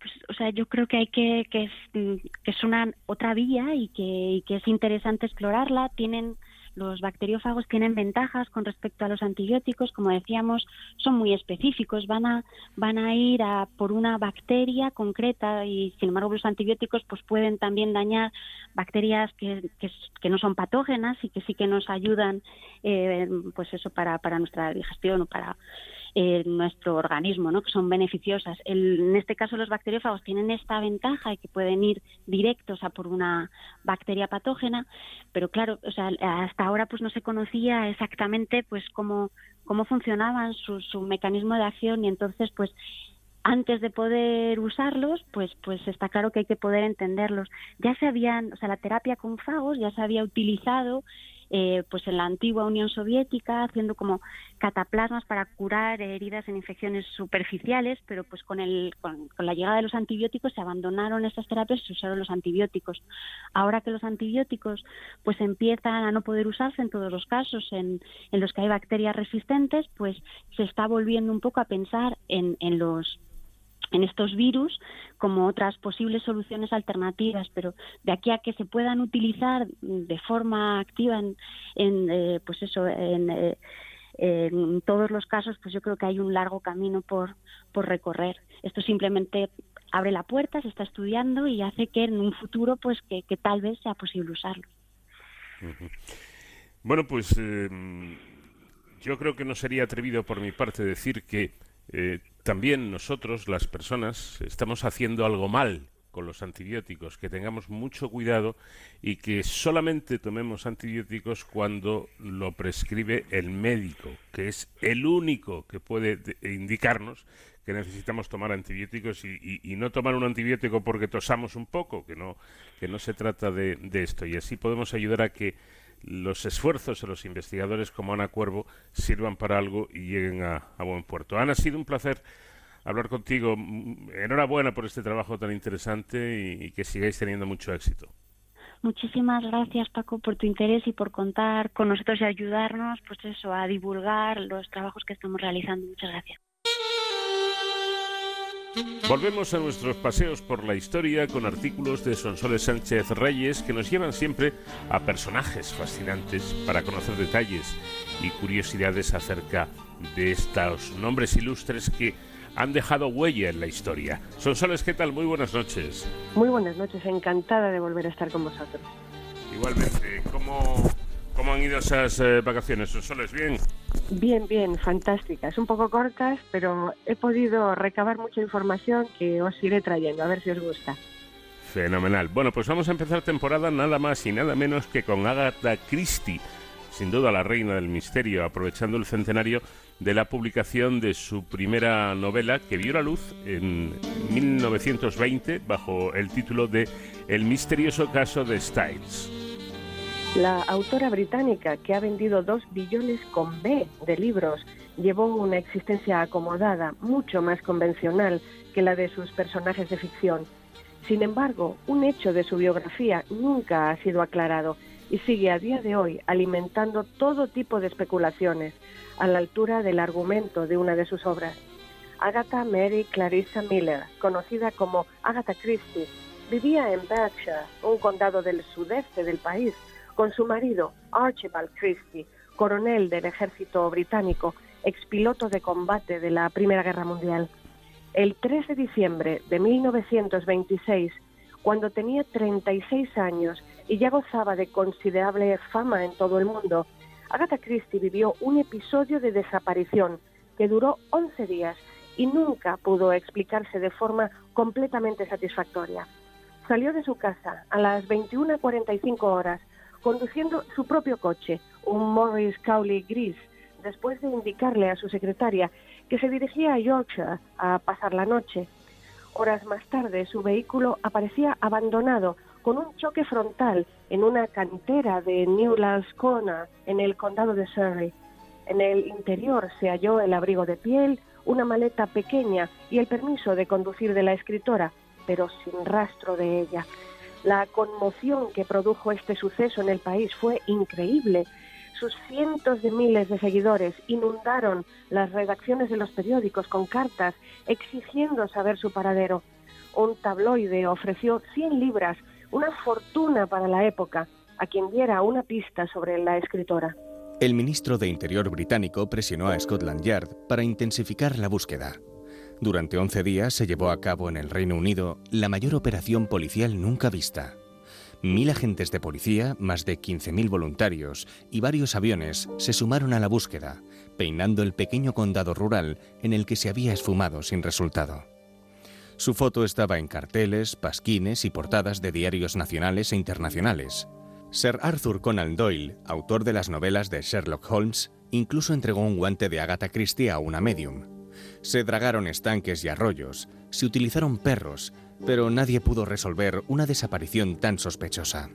Pues, o sea, yo creo que hay que que es, mm, que es una otra vía y que, y que es interesante explorarla. Tienen los bacteriófagos tienen ventajas con respecto a los antibióticos, como decíamos, son muy específicos, van a van a ir a por una bacteria concreta y sin embargo los antibióticos pues pueden también dañar bacterias que, que, no son patógenas y que sí que nos ayudan eh, pues eso para, para nuestra digestión o para eh, nuestro organismo, ¿no? que son beneficiosas. El- en este caso, los bacteriófagos tienen esta ventaja y que pueden ir directos a por una bacteria patógena, pero claro, o sea, hasta ahora pues no se conocía exactamente pues cómo, cómo funcionaban su, su mecanismo de acción y entonces pues antes de poder usarlos, pues, pues está claro que hay que poder entenderlos. Ya se habían, o sea, la terapia con fagos ya se había utilizado eh, pues en la antigua Unión Soviética, haciendo como cataplasmas para curar heridas en infecciones superficiales, pero pues con, el, con, la llegada de los antibióticos se abandonaron estas terapias y se usaron los antibióticos. Ahora que los antibióticos pues empiezan a no poder usarse en todos los casos en, en los que hay bacterias resistentes, pues se está volviendo un poco a pensar en, en los en estos virus como otras posibles soluciones alternativas, pero de aquí a que se puedan utilizar de forma activa en, en eh, pues eso, en, eh, en todos los casos, pues yo creo que hay un largo camino por, por recorrer. Esto simplemente abre la puerta, se está estudiando y hace que en un futuro, pues que, que tal vez sea posible usarlo. Bueno, pues eh, yo creo que no sería atrevido por mi parte decir que eh, también nosotros, las personas, estamos haciendo algo mal con los antibióticos, que tengamos mucho cuidado y que solamente tomemos antibióticos cuando lo prescribe el médico, que es el único que puede de- indicarnos que necesitamos tomar antibióticos y, y- y no tomar un antibiótico porque tosamos un poco, que no, que no se trata de, de esto. Y así podemos ayudar a que los esfuerzos de los investigadores como Ana Cuervo sirvan para algo y lleguen a, buen puerto. Ana, ha sido un placer hablar contigo. Enhorabuena por este trabajo tan interesante y, y que sigáis teniendo mucho éxito. Muchísimas gracias, Paco, por tu interés y por contar con nosotros y ayudarnos, pues eso, a divulgar los trabajos que estamos realizando. Muchas gracias. Volvemos a nuestros paseos por la historia con artículos de Sonsoles Sánchez Reyes que nos llevan siempre a personajes fascinantes para conocer detalles y curiosidades acerca de estos nombres ilustres que han dejado huella en la historia. Sonsoles, ¿qué tal? Muy buenas noches. Muy buenas noches, encantada de volver a estar con vosotros. Igualmente, ¿cómo, cómo han ido esas eh, vacaciones, Sonsoles? ¿Bien? Bien, bien, fantásticas, un poco cortas, pero he podido recabar mucha información que os iré trayendo, a ver si os gusta. Fenomenal. Bueno, pues vamos a empezar temporada nada más y nada menos que con Agatha Christie, sin duda la reina del misterio, aprovechando el centenario de la publicación de su primera novela que vio la luz en 1920 bajo el título de El misterioso caso de Styles. La autora británica, que ha vendido dos billones con B de libros, llevó una existencia acomodada, mucho más convencional que la de sus personajes de ficción. Sin embargo, un hecho de su biografía nunca ha sido aclarado y sigue a día de hoy alimentando todo tipo de especulaciones a la altura del argumento de una de sus obras. Agatha Mary Clarissa Miller, conocida como Agatha Christie, vivía en Berkshire, un condado del sudeste del país, con su marido Archibald Christie, coronel del ejército británico, expiloto de combate de la Primera Guerra Mundial. El 3 de diciembre de 1926, cuando tenía 36 años y ya gozaba de considerable fama en todo el mundo, Agatha Christie vivió un episodio de desaparición que duró 11 días y nunca pudo explicarse de forma completamente satisfactoria. Salió de su casa a las 21.45 horas conduciendo su propio coche, un Morris Cowley gris, después de indicarle a su secretaria que se dirigía a Yorkshire a pasar la noche. Horas más tarde, su vehículo aparecía abandonado con un choque frontal en una cantera de Newlands Corner, en el condado de Surrey. En el interior se halló el abrigo de piel, una maleta pequeña y el permiso de conducir de la escritora, pero sin rastro de ella. La conmoción que produjo este suceso en el país fue increíble. Sus cientos de miles de seguidores inundaron las redacciones de los periódicos con cartas exigiendo saber su paradero. Un tabloide ofreció 100 libras, una fortuna para la época, a quien diera una pista sobre la escritora. El ministro de Interior británico presionó a Scotland Yard para intensificar la búsqueda. Durante 11 días se llevó a cabo en el Reino Unido la mayor operación policial nunca vista. Mil agentes de policía, más de 15.000 voluntarios y varios aviones se sumaron a la búsqueda, peinando el pequeño condado rural en el que se había esfumado sin resultado. Su foto estaba en carteles, pasquines y portadas de diarios nacionales e internacionales. Sir Arthur Conan Doyle, autor de las novelas de Sherlock Holmes, incluso entregó un guante de Agatha Christie a una medium. Se dragaron estanques y arroyos, se utilizaron perros, pero nadie pudo resolver una desaparición tan sospechosa.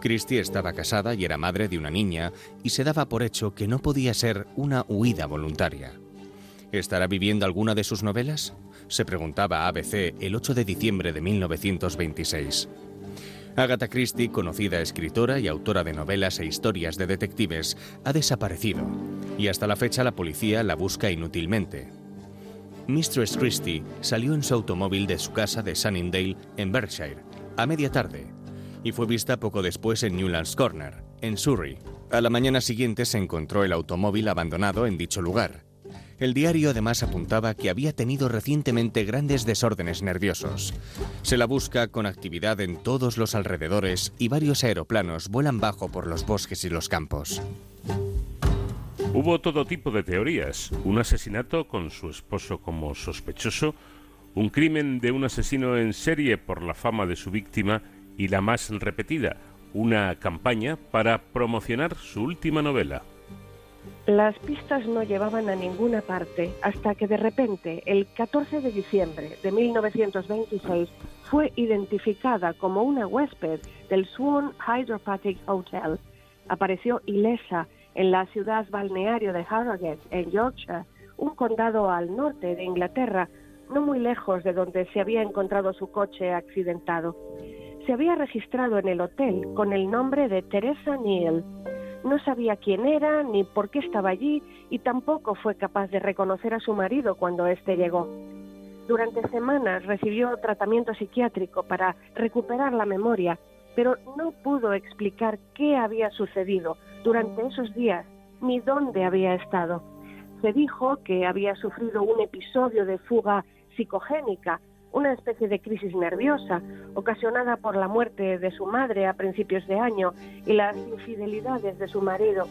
Christie estaba casada y era madre de una niña y se daba por hecho que no podía ser una huida voluntaria. ¿Estará viviendo alguna de sus novelas? Se preguntaba ABC el 8 de diciembre de 1926. Agatha Christie, conocida escritora y autora de novelas e historias de detectives, ha desaparecido y hasta la fecha la policía la busca inútilmente. Mistress Christie salió en su automóvil de su casa de Sunningdale, en Berkshire, a media tarde, y fue vista poco después en Newlands Corner, en Surrey. A la mañana siguiente se encontró el automóvil abandonado en dicho lugar. El diario además apuntaba que había tenido recientemente grandes desórdenes nerviosos. Se la busca con actividad en todos los alrededores y varios aeroplanos vuelan bajo por los bosques y los campos. Hubo todo tipo de teorías. Un asesinato con su esposo como sospechoso, un crimen de un asesino en serie por la fama de su víctima y la más repetida, una campaña para promocionar su última novela. Las pistas no llevaban a ninguna parte hasta que de repente, el 14 de diciembre de 1926, fue identificada como una huésped del Swan Hydropathic Hotel. Apareció ilesa en la ciudad balneario de Harrogate, en Yorkshire, un condado al norte de Inglaterra, no muy lejos de donde se había encontrado su coche accidentado. Se había registrado en el hotel con el nombre de Teresa Neal. No sabía quién era ni por qué estaba allí y tampoco fue capaz de reconocer a su marido cuando éste llegó. Durante semanas recibió tratamiento psiquiátrico para recuperar la memoria, pero no pudo explicar qué había sucedido durante esos días ni dónde había estado. Se dijo que había sufrido un episodio de fuga psicogénica, una especie de crisis nerviosa ocasionada por la muerte de su madre a principios de año y las infidelidades de su marido.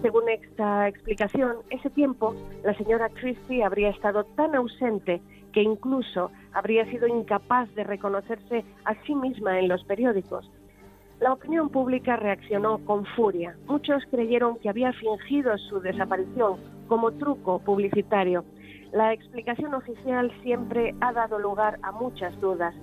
Según esta explicación, ese tiempo la señora Christie habría estado tan ausente que incluso habría sido incapaz de reconocerse a sí misma en los periódicos. La opinión pública reaccionó con furia. Muchos creyeron que había fingido su desaparición como truco publicitario. La explicación oficial siempre ha dado lugar a muchas dudas.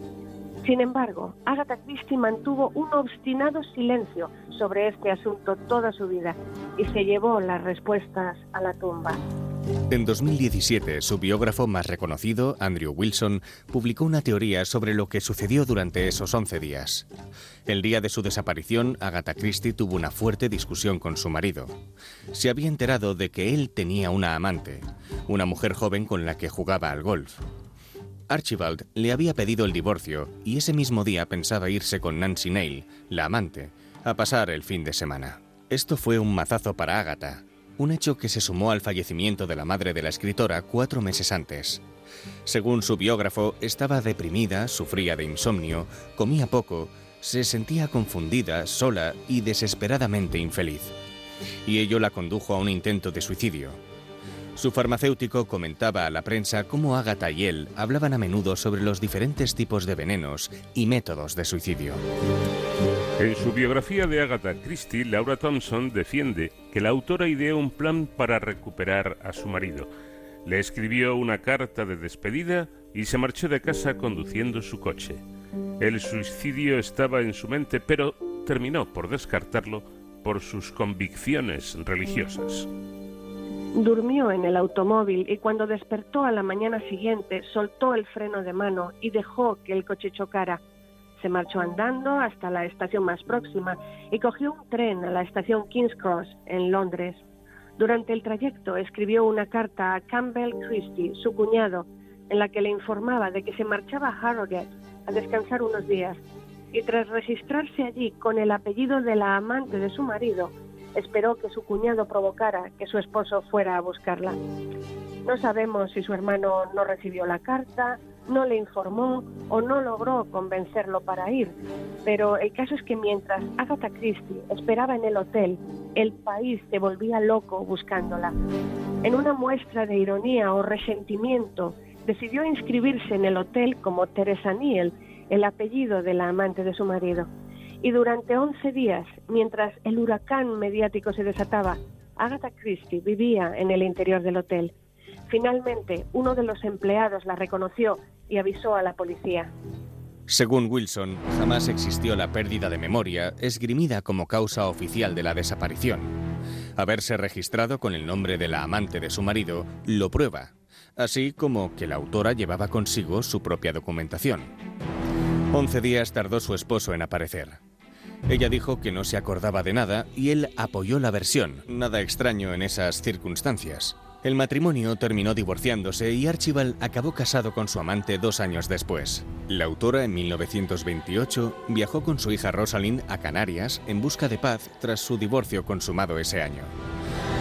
Sin embargo, Agatha Christie mantuvo un obstinado silencio sobre este asunto toda su vida y se llevó las respuestas a la tumba. En 2017, su biógrafo más reconocido, Andrew Wilson, publicó una teoría sobre lo que sucedió durante esos 11 días. El día de su desaparición, Agatha Christie tuvo una fuerte discusión con su marido. Se había enterado de que él tenía una amante, una mujer joven con la que jugaba al golf. Archibald le había pedido el divorcio y ese mismo día pensaba irse con Nancy Neil, la amante, a pasar el fin de semana. Esto fue un mazazo para Agatha, un hecho que se sumó al fallecimiento de la madre de la escritora cuatro meses antes. Según su biógrafo, estaba deprimida, sufría de insomnio, comía poco, se sentía confundida, sola y desesperadamente infeliz. Y ello la condujo a un intento de suicidio. Su farmacéutico comentaba a la prensa cómo Agatha y él hablaban a menudo sobre los diferentes tipos de venenos y métodos de suicidio. En su biografía de Agatha Christie, Laura Thompson defiende que la autora ideó un plan para recuperar a su marido. Le escribió una carta de despedida y se marchó de casa conduciendo su coche. El suicidio estaba en su mente, pero terminó por descartarlo por sus convicciones religiosas. Durmió en el automóvil y cuando despertó a la mañana siguiente soltó el freno de mano y dejó que el coche chocara. Se marchó andando hasta la estación más próxima y cogió un tren a la estación King's Cross, en Londres. Durante el trayecto escribió una carta a Campbell Christie, su cuñado, en la que le informaba de que se marchaba a Harrogate a descansar unos días y tras registrarse allí con el apellido de la amante de su marido, esperó que su cuñado provocara que su esposo fuera a buscarla. No sabemos si su hermano no recibió la carta, no le informó o no logró convencerlo para ir, pero el caso es que mientras Agatha Christie esperaba en el hotel, el país se volvía loco buscándola. En una muestra de ironía o resentimiento, decidió inscribirse en el hotel como Teresa Niel, el apellido de la amante de su marido. Y durante 11 días, mientras el huracán mediático se desataba, Agatha Christie vivía en el interior del hotel. Finalmente, uno de los empleados la reconoció y avisó a la policía. Según Wilson, jamás existió la pérdida de memoria esgrimida como causa oficial de la desaparición. Haberse registrado con el nombre de la amante de su marido lo prueba, así como que la autora llevaba consigo su propia documentación. Once días tardó su esposo en aparecer. Ella dijo que no se acordaba de nada y él apoyó la versión, nada extraño en esas circunstancias. El matrimonio terminó divorciándose y Archibald acabó casado con su amante dos años después. La autora en 1928 viajó con su hija Rosalind a Canarias en busca de paz tras su divorcio consumado ese año.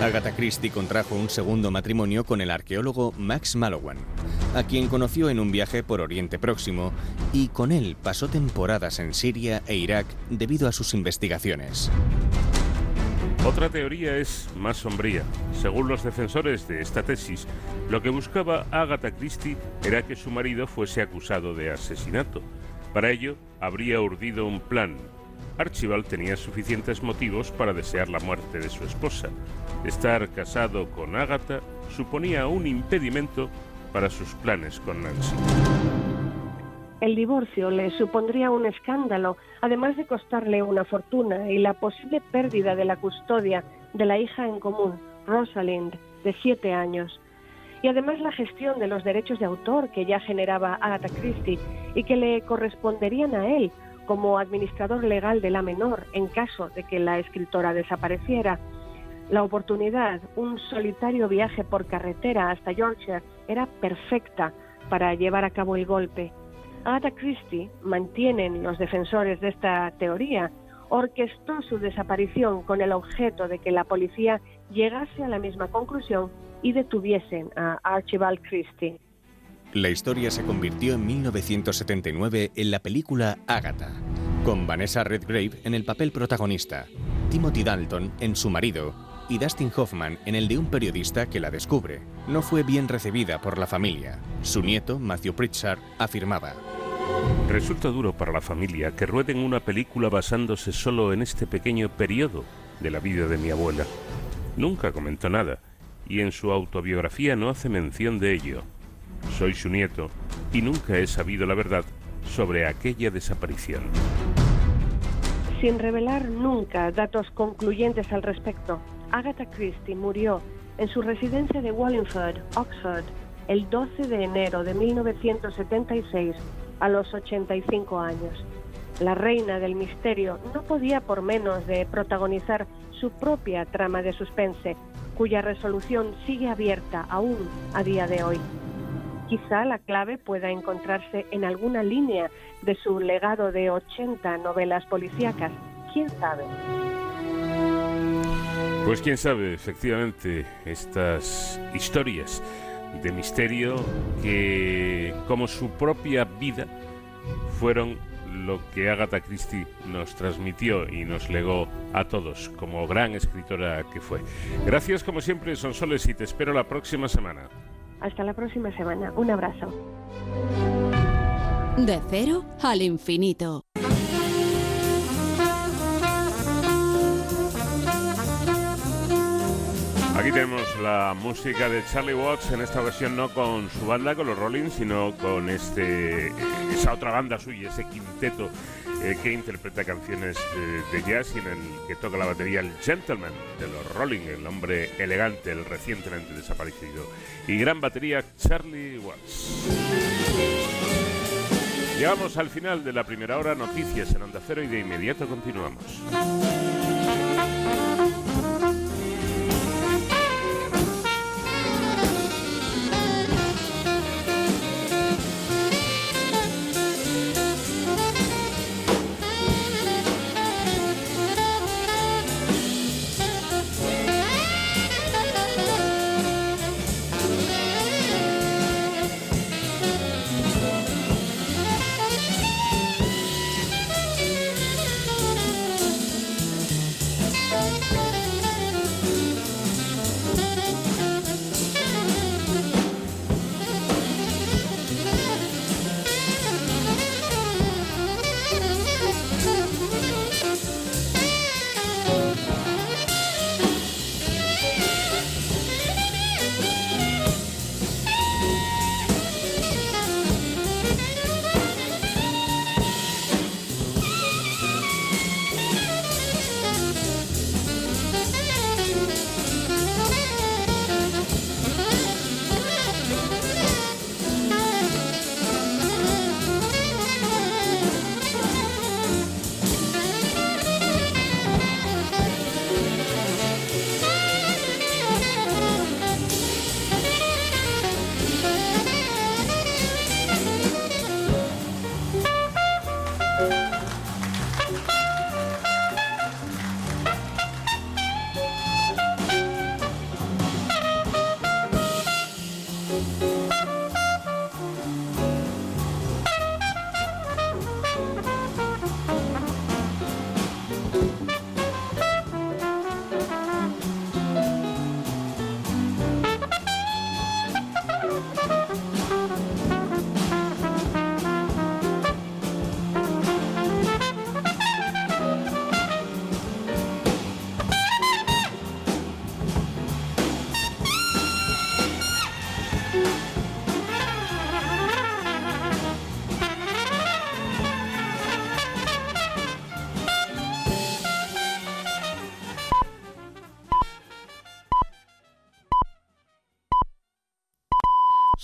Agatha Christie contrajo un segundo matrimonio con el arqueólogo Max Mallowan, a quien conoció en un viaje por Oriente Próximo y con él pasó temporadas en Siria e Irak debido a sus investigaciones. Otra teoría es más sombría. Según los defensores de esta tesis, lo que buscaba Agatha Christie era que su marido fuese acusado de asesinato. Para ello, habría urdido un plan. Archibald tenía suficientes motivos para desear la muerte de su esposa. Estar casado con Agatha suponía un impedimento para sus planes con Nancy. El divorcio le supondría un escándalo, además de costarle una fortuna y la posible pérdida de la custodia de la hija en común, Rosalind, de siete años. Y además la gestión de los derechos de autor que ya generaba Agatha Christie y que le corresponderían a él como administrador legal de la menor en caso de que la escritora desapareciera. La oportunidad, un solitario viaje por carretera hasta Yorkshire, era perfecta para llevar a cabo el golpe. Agatha Christie, mantienen los defensores de esta teoría, orquestó su desaparición con el objeto de que la policía llegase a la misma conclusión y detuviesen a Archibald Christie. La historia se convirtió en 1979 en la película Agatha, con Vanessa Redgrave en el papel protagonista, Timothy Dalton en su marido y Dustin Hoffman en el de un periodista que la descubre. No fue bien recibida por la familia. Su nieto, Matthew Pritchard, afirmaba. Resulta duro para la familia que rueden una película basándose solo en este pequeño periodo de la vida de mi abuela. Nunca comentó nada y en su autobiografía no hace mención de ello. Soy su nieto y nunca he sabido la verdad sobre aquella desaparición. Sin revelar nunca datos concluyentes al respecto, Agatha Christie murió en su residencia de Wallingford, Oxford, el 12 de enero de 1976, a los 85 años. La reina del misterio no podía por menos de protagonizar su propia trama de suspense, cuya resolución sigue abierta aún a día de hoy. Quizá la clave pueda encontrarse en alguna línea de su legado de 80 novelas policíacas. ¿Quién sabe? Pues quién sabe, efectivamente, estas historias de misterio que, como su propia vida, fueron lo que Agatha Christie nos transmitió y nos legó a todos como gran escritora que fue. Gracias como siempre, Sonsoles, y te espero la próxima semana. Hasta la próxima semana. Un abrazo. De cero al infinito. Aquí tenemos la música de Charlie Watts, en esta ocasión no con su banda, con los Rollins, sino con este esa otra banda suya, ese quinteto eh, que interpreta canciones de, de jazz y en el que toca la batería el Gentleman de los Rolling, el hombre elegante, el recientemente desaparecido y gran batería Charlie Watts. Llegamos al final de la primera hora, noticias en Onda Cero y de inmediato continuamos.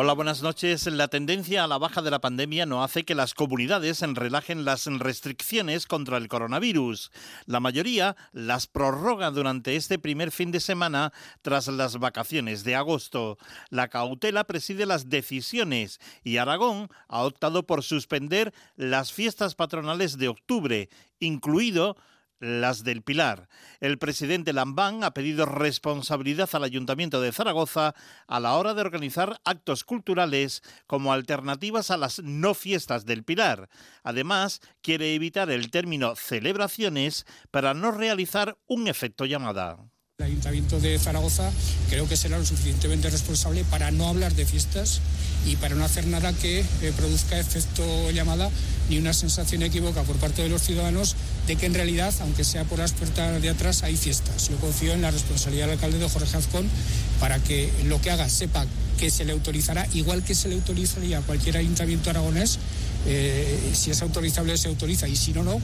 Hola, buenas noches. La tendencia a la baja de la pandemia no hace que las comunidades relajen las restricciones contra el coronavirus. La mayoría las prorroga durante este primer fin de semana tras las vacaciones de agosto. La cautela preside las decisiones y Aragón ha optado por suspender las fiestas patronales de octubre, incluido las del Pilar. El presidente Lambán ha pedido responsabilidad al Ayuntamiento de Zaragoza a la hora de organizar actos culturales como alternativas a las no fiestas del Pilar. Además, quiere evitar el término celebraciones para no realizar un efecto llamada. El Ayuntamiento de Zaragoza creo que será lo suficientemente responsable para no hablar de fiestas y para no hacer nada que eh, produzca efecto llamada ni una sensación equívoca por parte de los ciudadanos de que en realidad, aunque sea por las puertas de atrás, hay fiestas. Yo confío en la responsabilidad del alcalde de Jorge Azcón para que lo que haga sepa que se le autorizará, igual que se le autorizaría a cualquier ayuntamiento aragonés, eh, si es autorizable se autoriza y si no, no.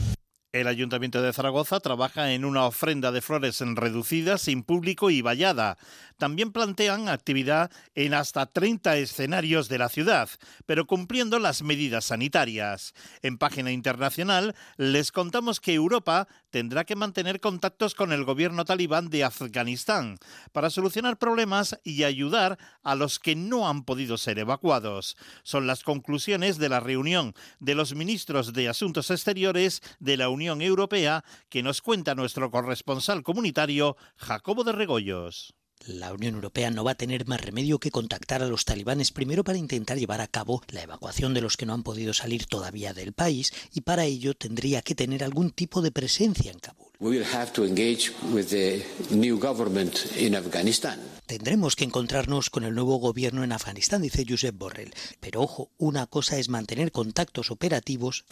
El Ayuntamiento de Zaragoza trabaja en una ofrenda de flores reducidas, sin público y vallada. También plantean actividad en hasta 30 escenarios de la ciudad, pero cumpliendo las medidas sanitarias. En página internacional les contamos que Europa tendrá que mantener contactos con el gobierno talibán de Afganistán para solucionar problemas y ayudar a los que no han podido ser evacuados. Son las conclusiones de la reunión de los ministros de Asuntos Exteriores de la Unión Europea que nos cuenta nuestro corresponsal comunitario Jacobo de Regoyos. La Unión Europea no va a tener más remedio que contactar a los talibanes primero para intentar llevar a cabo la evacuación de los que no han podido salir todavía del país y para ello tendría que tener algún tipo de presencia en Kabul. We will have to engage with the new government in Afghanistan. Tendremos que encontrarnos con el nuevo gobierno en Afganistán, dice Josep Borrell. Pero ojo, una cosa es mantener contactos operativos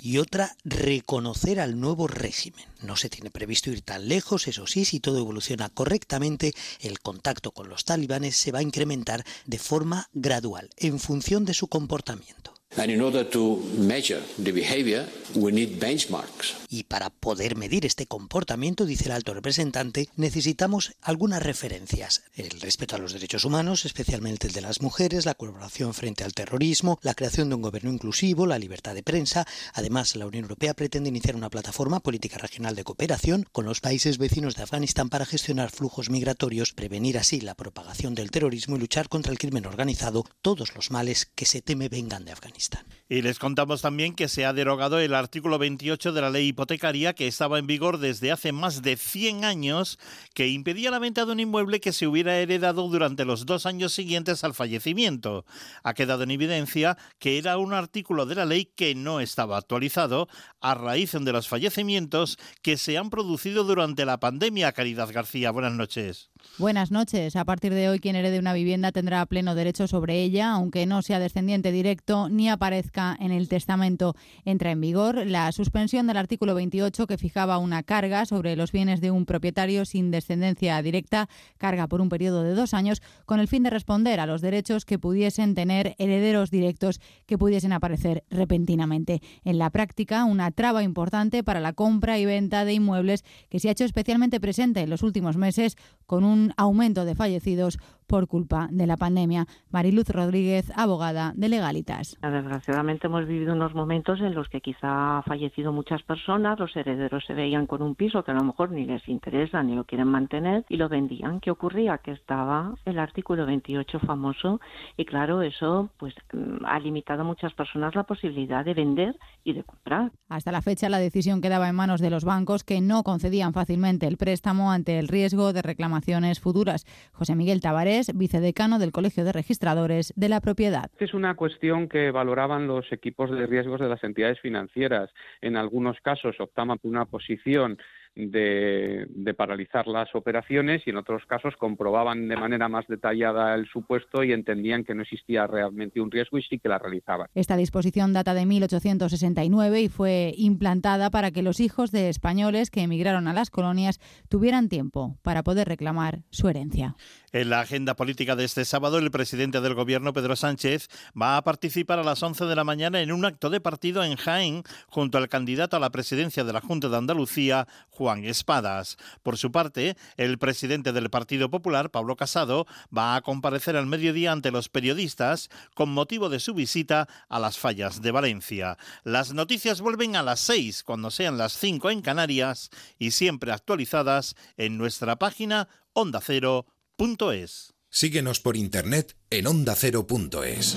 y otra reconocer al nuevo régimen. No se tiene previsto ir tan lejos, eso sí, si todo evoluciona correctamente, el contacto con los talibanes se va a incrementar de forma gradual, en función de su comportamiento. And in order to measure the behavior, we need benchmarks. Y para poder medir este comportamiento, dice el alto representante, necesitamos algunas referencias. El respeto a los derechos humanos, especialmente el de las mujeres, la colaboración frente al terrorismo, la creación de un gobierno inclusivo, la libertad de prensa. Además, la Unión Europea pretende iniciar una plataforma política regional de cooperación con los países vecinos de Afganistán para gestionar flujos migratorios, prevenir así la propagación del terrorismo y luchar contra el crimen organizado, todos los males que se teme vengan de Afganistán. Y les contamos también que se ha derogado el artículo 28 de la ley hipotecaria que estaba en vigor desde hace más de 100 años, que impedía la venta de un inmueble que se hubiera heredado durante los dos años siguientes al fallecimiento. Ha quedado en evidencia que era un artículo de la ley que no estaba actualizado a raíz de los fallecimientos que se han producido durante la pandemia. Caridad García, buenas noches. Buenas noches. A partir de hoy, quien herede una vivienda tendrá pleno derecho sobre ella, aunque no sea descendiente directo ni aparezca en el testamento. Entra en vigor la suspensión del artículo 28 que fijaba una carga sobre los bienes de un propietario sin descendencia directa, carga por un periodo de dos años, con el fin de responder a los derechos que pudiesen tener herederos directos que pudiesen aparecer repentinamente. En la práctica, una traba importante para la compra y venta de inmuebles que se ha hecho especialmente presente en los últimos meses con un aumento de fallecidos por culpa de la pandemia. Mariluz Rodríguez, abogada de Legalitas. Desgraciadamente hemos vivido unos momentos en los que quizá ha fallecido muchas personas, los herederos se veían con un piso que a lo mejor ni les interesa ni lo quieren mantener y lo vendían. ¿Qué ocurría? Que estaba el artículo 28 famoso y claro, eso pues mm, ha limitado a muchas personas la posibilidad de vender y de comprar. Hasta la fecha la decisión quedaba en manos de los bancos que no concedían fácilmente el préstamo ante el riesgo de reclamaciones futuras. José Miguel Tavares, vicedecano del Colegio de Registradores de la Propiedad. Es una cuestión que valoraban los equipos de riesgos de las entidades financieras. En algunos casos optaban por una posición de, de, paralizar las operaciones y en otros casos comprobaban de manera más detallada el supuesto y entendían que no existía realmente un riesgo y sí que la realizaban. Esta disposición data de 1869 y fue implantada para que los hijos de españoles que emigraron a las colonias tuvieran tiempo para poder reclamar su herencia. En la agenda política de este sábado, el presidente del gobierno, Pedro Sánchez, va a participar a las 11 de la mañana en un acto de partido en Jaén junto al candidato a la presidencia de la Junta de Andalucía, Juan Espadas. Por su parte, el presidente del Partido Popular, Pablo Casado, va a comparecer al mediodía ante los periodistas con motivo de su visita a las fallas de Valencia. Las noticias vuelven a las 6 cuando sean las 5 en Canarias y siempre actualizadas en nuestra página ondacero.es. Síguenos por internet en ondacero.es.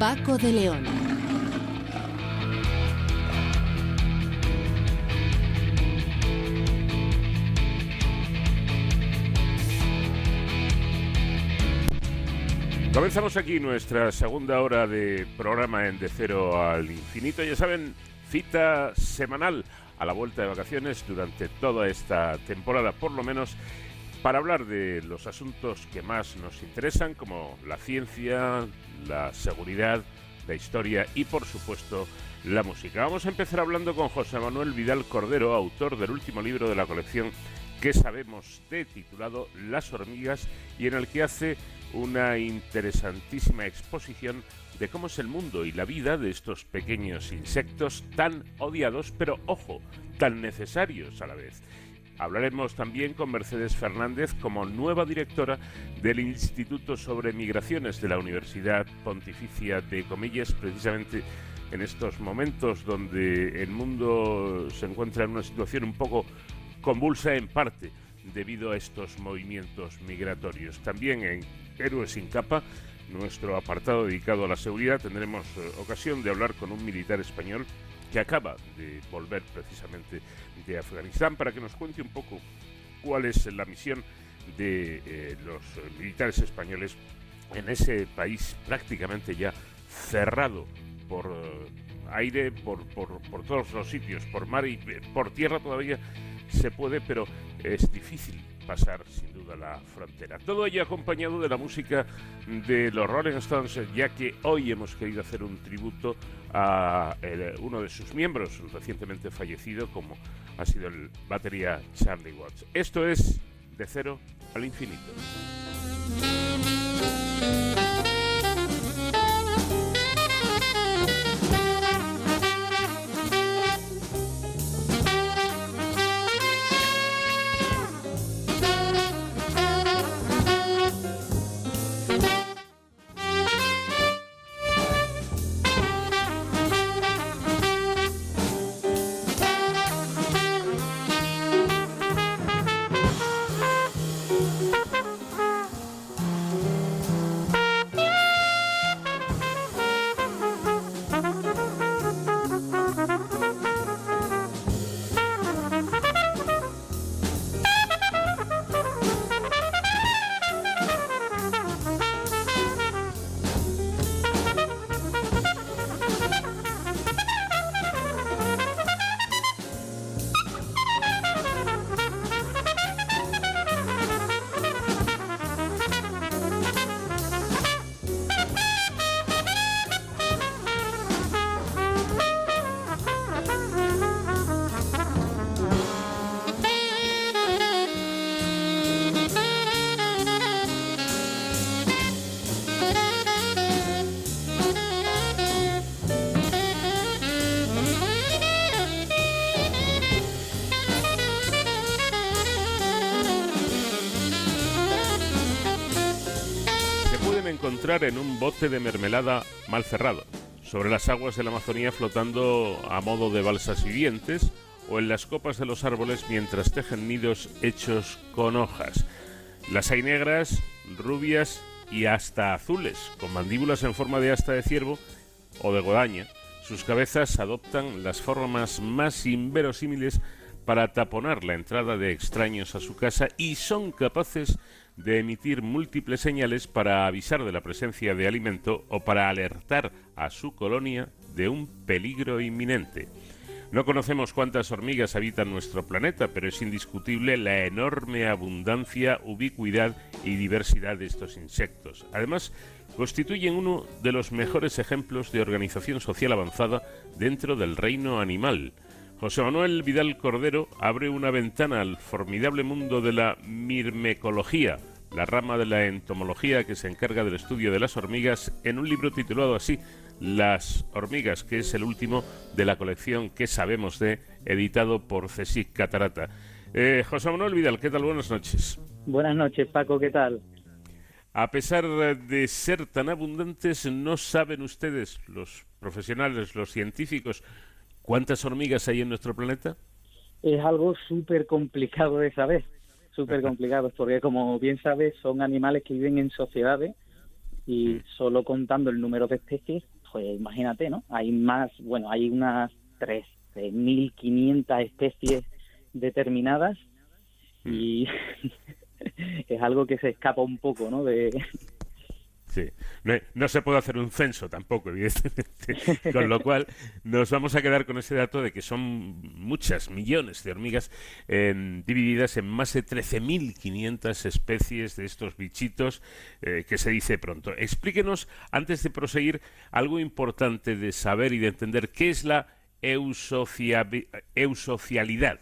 Paco de León. Comenzamos aquí nuestra segunda hora de programa en De Cero al Infinito. Ya saben, cita semanal a la vuelta de vacaciones durante toda esta temporada, por lo menos para hablar de los asuntos que más nos interesan, como la ciencia, la seguridad, la historia y, por supuesto, la música. Vamos a empezar hablando con José Manuel Vidal Cordero, autor del último libro de la colección que sabemos de titulado Las hormigas y en el que hace una interesantísima exposición de cómo es el mundo y la vida de estos pequeños insectos tan odiados, pero ojo, tan necesarios a la vez. Hablaremos también con Mercedes Fernández como nueva directora del Instituto sobre Migraciones de la Universidad Pontificia de Comillas, precisamente en estos momentos donde el mundo se encuentra en una situación un poco convulsa en parte debido a estos movimientos migratorios. También en Héroes sin capa, nuestro apartado dedicado a la seguridad, tendremos eh, ocasión de hablar con un militar español que acaba de volver precisamente de Afganistán para que nos cuente un poco cuál es la misión de eh, los militares españoles en ese país prácticamente ya cerrado por eh, aire, por, por, por todos los sitios, por mar y eh, por tierra todavía se puede, pero es difícil pasar sin duda la frontera. Todo ello acompañado de la música de los Rolling Stones, ya que hoy hemos querido hacer un tributo a el- uno de sus miembros, recientemente fallecido, como ha sido el batería Charlie Watts. Esto es De Cero al Infinito. Encontrar en un bote de mermelada mal cerrado, sobre las aguas de la Amazonía flotando a modo de balsas vivientes o en las copas de los árboles mientras tejen nidos hechos con hojas. Las hay negras, rubias y hasta azules, con mandíbulas en forma de asta de ciervo o de guadaña. Sus cabezas adoptan las formas más inverosímiles para taponar la entrada de extraños a su casa y son capaces de emitir múltiples señales para avisar de la presencia de alimento o para alertar a su colonia de un peligro inminente. No conocemos cuántas hormigas habitan nuestro planeta, pero es indiscutible la enorme abundancia, ubicuidad y diversidad de estos insectos. Además, constituyen uno de los mejores ejemplos de organización social avanzada dentro del reino animal. José Manuel Vidal Cordero abre una ventana al formidable mundo de la mirmecología, la rama de la entomología que se encarga del estudio de las hormigas, en un libro titulado así, Las hormigas, que es el último de la colección que sabemos de, editado por CSIC Catarata. Eh, José Manuel Vidal, ¿qué tal? Buenas noches. Buenas noches, Paco, ¿qué tal? A pesar de ser tan abundantes, ¿no saben ustedes, los profesionales, los científicos, cuántas hormigas hay en nuestro planeta? Es algo súper complicado de saber, súper complicado, porque como bien sabes, son animales que viven en sociedades y solo contando el número de especies, pues imagínate, ¿no? Hay más, bueno, hay unas 13.500 especies determinadas y es algo que se escapa un poco, ¿no? De, Sí, no, se puede hacer un censo tampoco, evidentemente. Con lo cual, nos vamos a quedar con ese dato de que son muchas millones de hormigas eh, divididas en más de 13.500 especies de estos bichitos eh, que se dice pronto. Explíquenos, antes de proseguir, algo importante de saber y de entender qué es la eusocia- eusocialidad.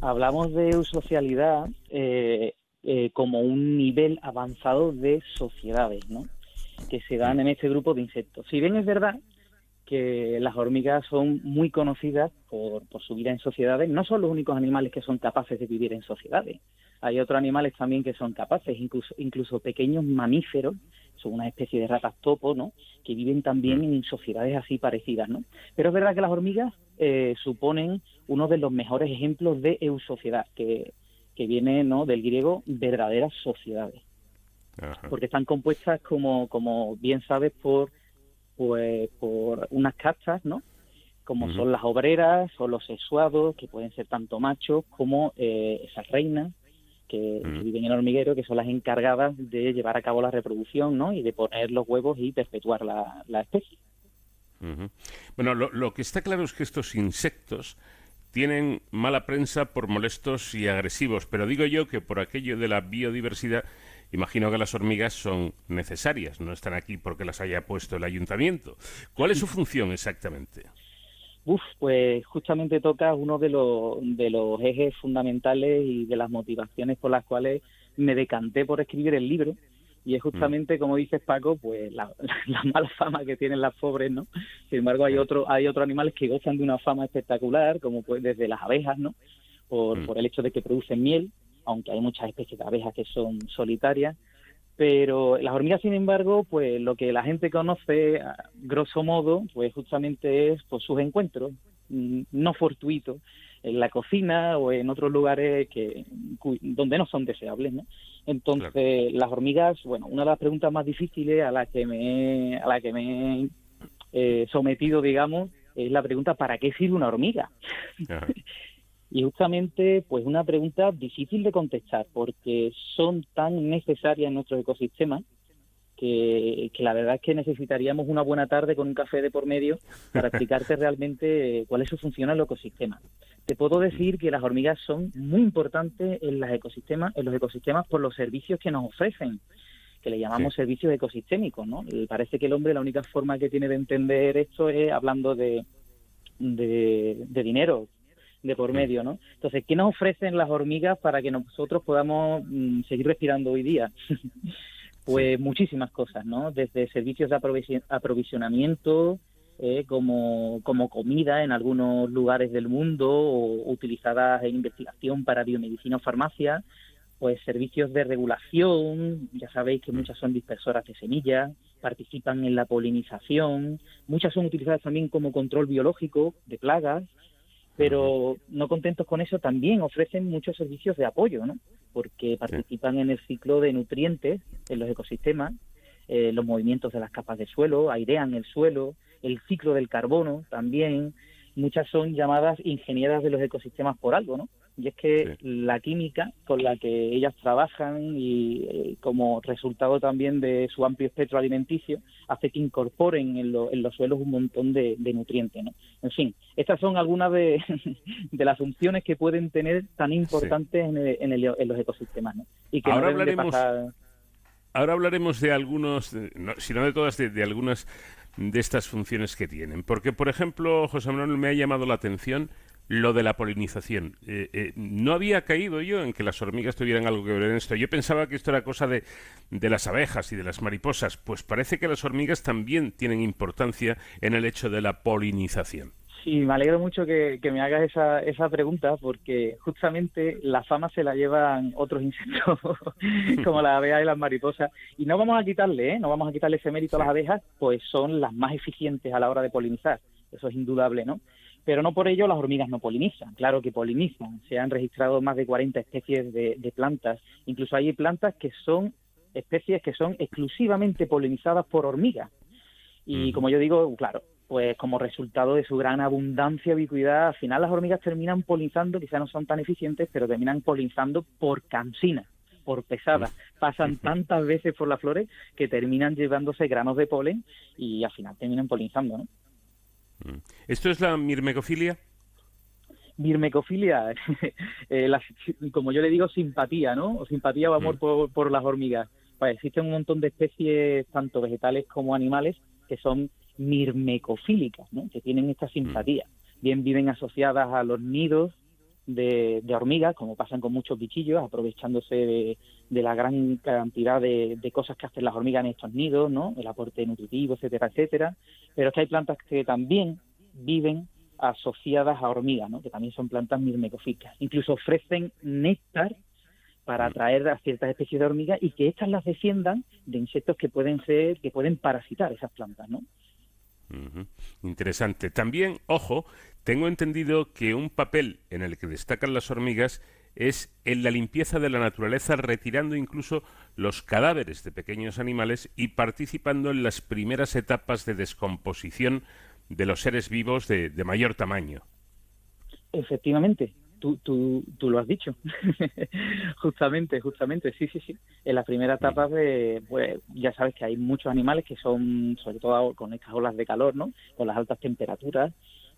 Hablamos de eusocialidad eh, eh, como un nivel avanzado de sociedades, ¿no? Que se dan en este grupo de insectos. Si bien es verdad que las hormigas son muy conocidas por, su vida en sociedades, no son los únicos animales que son capaces de vivir en sociedades. Hay otros animales también que son capaces, incluso, incluso pequeños mamíferos, son una especie de ratas topo, ¿no? Que viven también en sociedades así parecidas, ¿no? Pero es verdad que las hormigas eh, suponen uno de los mejores ejemplos de eusociedad, que, que viene, ¿no? Del griego verdaderas sociedades. Porque están compuestas como como bien sabes por pues por unas castas no como son las obreras o los sexuados que pueden ser tanto machos como eh, esas reinas que, que viven en el hormiguero que son las encargadas de llevar a cabo la reproducción no y de poner los huevos y perpetuar la, la especie. Bueno, lo, lo que está claro es que estos insectos tienen mala prensa por molestos y agresivos, pero digo yo que por aquello de la biodiversidad, imagino que las hormigas son necesarias, no están aquí porque las haya puesto el ayuntamiento. ¿Cuál es su función exactamente? Uf, pues justamente toca uno de los, de los ejes fundamentales y de las motivaciones por las cuales me decanté por escribir el libro. Y es justamente, como dices Paco, pues la, la mala fama que tienen las pobres, ¿no? Sin embargo, hay otro, hay otros animales que gozan de una fama espectacular, como pues desde las abejas, ¿no? Por, por el hecho de que producen miel, aunque hay muchas especies de abejas que son solitarias. Pero las hormigas, sin embargo, pues lo que la gente conoce, grosso modo, pues justamente es pues, sus encuentros mm, no fortuitos en la cocina o en otros lugares que donde no son deseables, ¿no? Entonces, las hormigas, bueno, una de las preguntas más difíciles a la que me he- a la que me he eh, sometido, digamos, es la pregunta ¿para qué sirve una hormiga? Y justamente, pues una pregunta difícil de contestar, porque son tan necesarias en nuestro ecosistema que, que la verdad es que necesitaríamos una buena tarde con un café de por medio para explicarte realmente cuál es su función en el ecosistema. Te puedo decir que las hormigas son muy importantes en, los ecosistemas, en los ecosistemas por los servicios que nos ofrecen que le llamamos servicios ecosistémicos, ¿no? Parece que el hombre la única forma que tiene de entender esto es hablando de, de, de dinero de por medio, ¿no? Entonces, ¿qué nos ofrecen las hormigas para que nosotros podamos mm, seguir respirando hoy día? pues muchísimas cosas, ¿no? Desde servicios de aprovision- aprovisionamiento, eh, como, como comida en algunos lugares del mundo o utilizadas en investigación para biomedicina o farmacia, pues servicios de regulación, ya sabéis que muchas son dispersoras de semillas, participan en la polinización, muchas son utilizadas también como control biológico de plagas, pero no contentos con eso también ofrecen muchos servicios de apoyo, ¿no? Porque participan en el ciclo de nutrientes en los ecosistemas, eh, los movimientos de las capas de suelo, airean el suelo, el ciclo del carbono también. Muchas son llamadas ingenieras de los ecosistemas por algo, ¿no? Y es que la química con la que ellas trabajan y eh, como resultado también de su amplio espectro alimenticio hace que incorporen en, lo- en los suelos un montón de, de nutrientes, ¿no? En fin, estas son algunas de, de las funciones que pueden tener tan importantes en, el- en el- en los ecosistemas, ¿no? Y que Ahora no de hablaremos- pasar... Ahora hablaremos de algunos, de- no, si no de todas, de, de algunas de estas funciones que tienen. Porque, por ejemplo, José Manuel, me ha llamado la atención lo de la polinización. Eh, eh, no había caído yo en que las hormigas tuvieran algo que ver en esto. Yo pensaba que esto era cosa de, de las abejas y de las mariposas. Pues parece que las hormigas también tienen importancia en el hecho de la polinización. Sí, me alegro mucho que, que me hagas esa, esa pregunta porque justamente la fama se la llevan otros insectos como las abejas y las mariposas. Y no vamos a quitarle, ¿eh? no vamos a quitarle ese mérito a las abejas, pues son las más eficientes a la hora de polinizar, eso es indudable, ¿no? Pero no por ello las hormigas no polinizan, claro que polinizan, se han registrado más de 40 especies de, de plantas, incluso hay plantas que son especies que son exclusivamente polinizadas por hormigas. Y como yo digo, claro, pues como resultado de su gran abundancia y ubicuidad, al final las hormigas terminan polinizando, quizás no son tan eficientes, pero terminan polinizando por cansina. por pesada. Pasan tantas veces por las flores que terminan llevándose granos de polen y al final terminan polinizando, ¿no? Mm. ¿Esto es la mirmecofilia? Mirmecofilia, eh, la- como yo le digo, simpatía, ¿no? O simpatía o amor por, por las hormigas. Pues existen un montón de especies, tanto vegetales como animales, que son mirmecofílicas, ¿no? Que tienen esta simpatía. Bien viven asociadas a los nidos de, de hormigas, como pasan con muchos bichillos, aprovechándose de, de la gran cantidad de, de cosas que hacen las hormigas en estos nidos, ¿no? El aporte nutritivo, etcétera, etcétera. Pero es que hay plantas que también viven asociadas a hormigas, ¿no? que también son plantas mirmecofílicas. Incluso ofrecen néctar para atraer a ciertas especies de hormigas y que éstas las defiendan de insectos que pueden ser, que pueden parasitar esas plantas, ¿no? Interesante. También, ojo, tengo entendido que un papel en el que destacan las hormigas es en la limpieza de la naturaleza, retirando incluso los cadáveres de pequeños animales y participando en las primeras etapas de descomposición de los seres vivos de mayor tamaño. Efectivamente, tú, tú, tú lo has dicho. justamente, justamente, sí, sí, sí. En las primeras etapas de, pues ya sabes que hay muchos animales que son, sobre todo con estas olas de calor, ¿no? Con las altas temperaturas,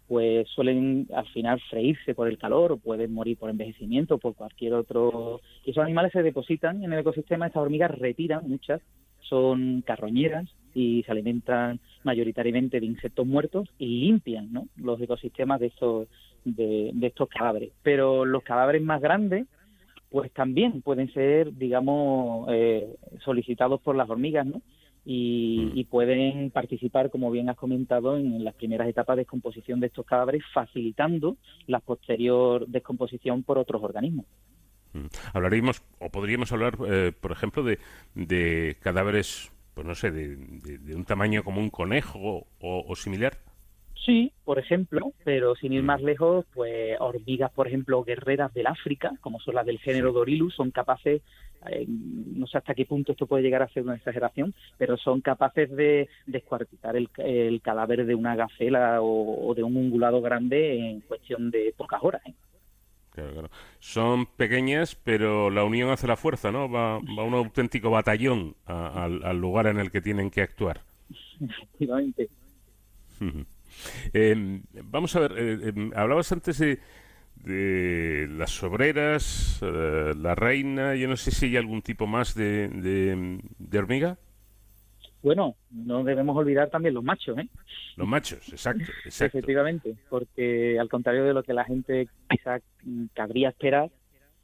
pues suelen al final freírse por el calor o pueden morir por envejecimiento o por cualquier otro. Y esos animales se depositan en el ecosistema, estas hormigas retiran muchas, son carroñeras y se alimentan mayoritariamente de insectos muertos y limpian ¿no? los ecosistemas de estos de, de estos cadáveres. Pero los cadáveres más grandes, pues también pueden ser, digamos, eh, solicitados por las hormigas, ¿no? Y, y pueden participar, como bien has comentado, en las primeras etapas de descomposición de estos cadáveres, facilitando la posterior descomposición por otros organismos. Mm. Hablaríamos, o podríamos hablar, eh, por ejemplo, de, de cadáveres, pues no sé, de, de- de un tamaño como un conejo o, o similar. Sí, por ejemplo, pero sin ir más lejos, pues hormigas, por ejemplo, guerreras del África, como son las del género Dorilus, son capaces, eh, no sé hasta qué punto esto puede llegar a ser una exageración, pero son capaces de descuartizar el, el cadáver de una gacela o, o de un ungulado grande en cuestión de pocas horas. ¿eh? Claro, claro. Son pequeñas, pero la unión hace la fuerza, ¿no? Va, va un auténtico batallón a- al lugar en el que tienen que actuar. Efectivamente. Eh, vamos a ver, eh, eh, hablabas antes de, de las obreras, eh, la reina, yo no sé si hay algún tipo más de, de, de hormiga. Bueno, no debemos olvidar también los machos, ¿eh? Los machos, exacto, exacto. Efectivamente, porque al contrario de lo que la gente quizá cabría esperar,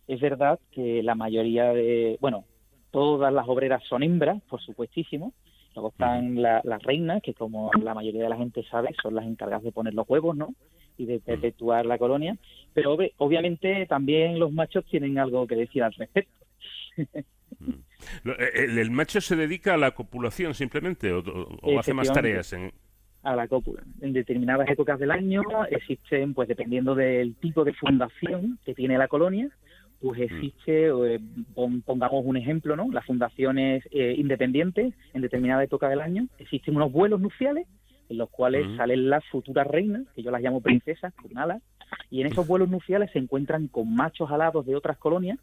es verdad que la mayoría de, bueno, todas las obreras son hembras, por supuestísimo. Luego están la- las reinas, que como la mayoría de la gente sabe, son las encargadas de poner los huevos, ¿no? Y de perpetuar la colonia. Pero ob- obviamente también los machos tienen algo que decir al respecto. Eh, El, el macho se dedica a la copulación simplemente o, o- hace más tareas. En... a la cópula. En determinadas épocas del año existen, pues dependiendo del tipo de fundación que tiene la colonia, pues existe, eh, pon- pongamos un ejemplo, ¿no? Las fundaciones eh, independientes en determinada época del año, existen unos vuelos nupciales en los cuales salen las futuras reinas, que yo las llamo princesas, con alas, y en esos vuelos nupciales se encuentran con machos alados de otras colonias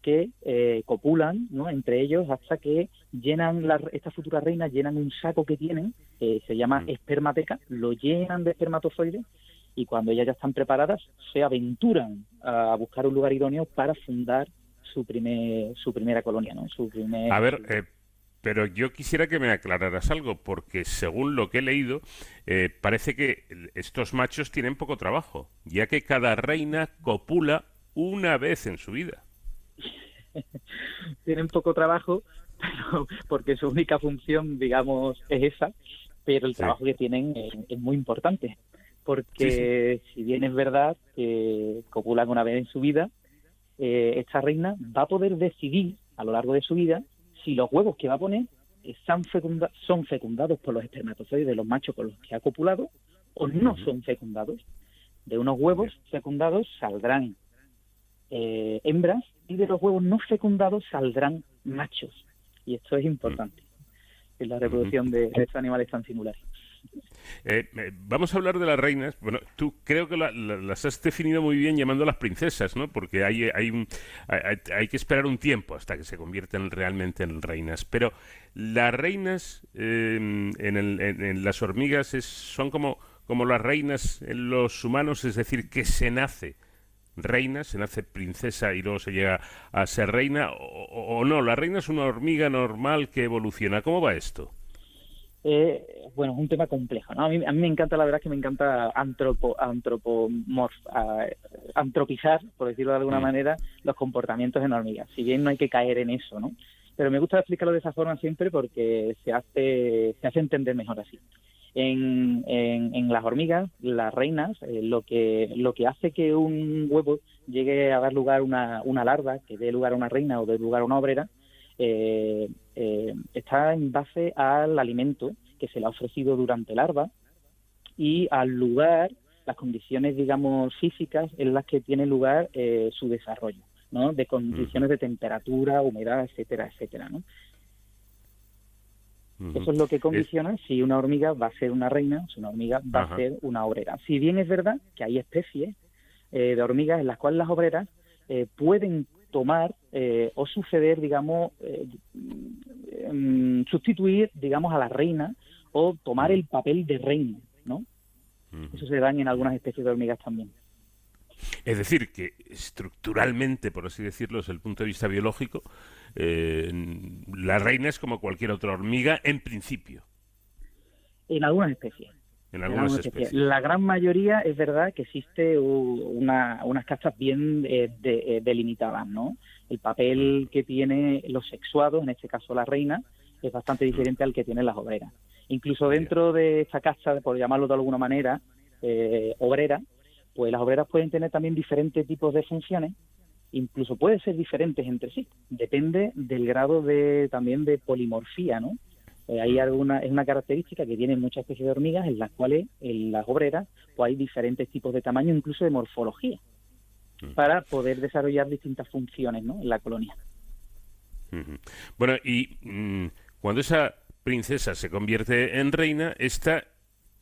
que eh, copulan ¿no? entre ellos hasta que llenan las estas futuras reinas llenan un saco que tienen que se llama espermateca lo llenan de espermatozoides y cuando ellas ya están preparadas se aventuran a buscar un lugar idóneo para fundar su primer su primera colonia no su primer A ver, eh, pero yo quisiera que me aclararas algo, porque según lo que he leído, eh, parece que estos machos tienen poco trabajo, ya que cada reina copula una vez en su vida. tienen poco trabajo pero porque su única función digamos es esa pero el Sí. trabajo que tienen es, es muy importante porque si bien es verdad que copulan una vez en su vida eh, esta reina va a poder decidir a lo largo de su vida si los huevos que va a poner fecunda- son fecundados por los espermatozoides de los machos con los que ha copulado o no son fecundados. De unos huevos fecundados saldrán eh, hembras y de los huevos no fecundados saldrán machos. Y esto es importante en la reproducción de estos animales tan singulares. Eh, eh, vamos a hablar de las reinas. Bueno, tú creo que la- la- las has definido muy bien llamándolas princesas, ¿no? Porque hay, hay, un- hay, hay- que esperar un tiempo hasta que se convierten realmente en reinas. Pero las reinas eh, en, el- en- las hormigas es- son como, como las reinas en los humanos, es decir, que se nace reina, se nace princesa y luego se llega a ser reina, o- o no, la reina es una hormiga normal que evoluciona. ¿Cómo va esto? Eh, bueno, es un tema complejo, ¿no? A mí, a mí me encanta, la verdad, que me encanta antropo, antropomorf, a- antropizar, por decirlo de alguna Mm. manera, los comportamientos en hormigas. Si bien no hay que caer en eso, ¿no? Pero me gusta explicarlo de esa forma siempre porque se hace, se hace entender mejor así. En, en, en las hormigas, las reinas, eh, lo que lo que hace que un huevo llegue a dar lugar a una, una larva, que dé lugar a una reina o dé lugar a una obrera, eh, eh, está en base al alimento que se le ha ofrecido durante larva y al lugar, las condiciones, digamos, físicas en las que tiene lugar eh, su desarrollo, ¿no? De condiciones de temperatura, humedad, etcétera, etcétera, ¿no? Eso es lo que condiciona si una hormiga va a ser una reina, si una hormiga va Ajá. a ser una obrera. Si bien es verdad que hay especies eh, de hormigas en las cuales las obreras eh, pueden tomar eh, o suceder, digamos, eh, mm, sustituir, digamos, a la reina o tomar el papel de reina, ¿no? Eso se da en algunas especies de hormigas también. Es decir, que estructuralmente, por así decirlo, desde el punto de vista biológico, eh, la reina es como cualquier otra hormiga en principio, En algunas especies. En en algunas algunas especies. La gran mayoría es verdad que existe una, unas castas bien eh, de- eh, delimitadas, ¿no? El papel que tiene los sexuados, en este caso la reina, es bastante diferente al que tienen las obreras. Incluso dentro de esta casta, por llamarlo de alguna manera, eh, obrera, pues las obreras pueden tener también diferentes tipos de funciones, incluso pueden ser diferentes entre sí. Depende del grado de también de polimorfía, ¿no? Eh, hay alguna, es una característica que tienen muchas especies de hormigas en las cuales en las obreras pues hay diferentes tipos de tamaño, incluso de morfología, para poder desarrollar distintas funciones ¿no? en la colonia. Bueno, y mm, cuando esa princesa se convierte en reina, esta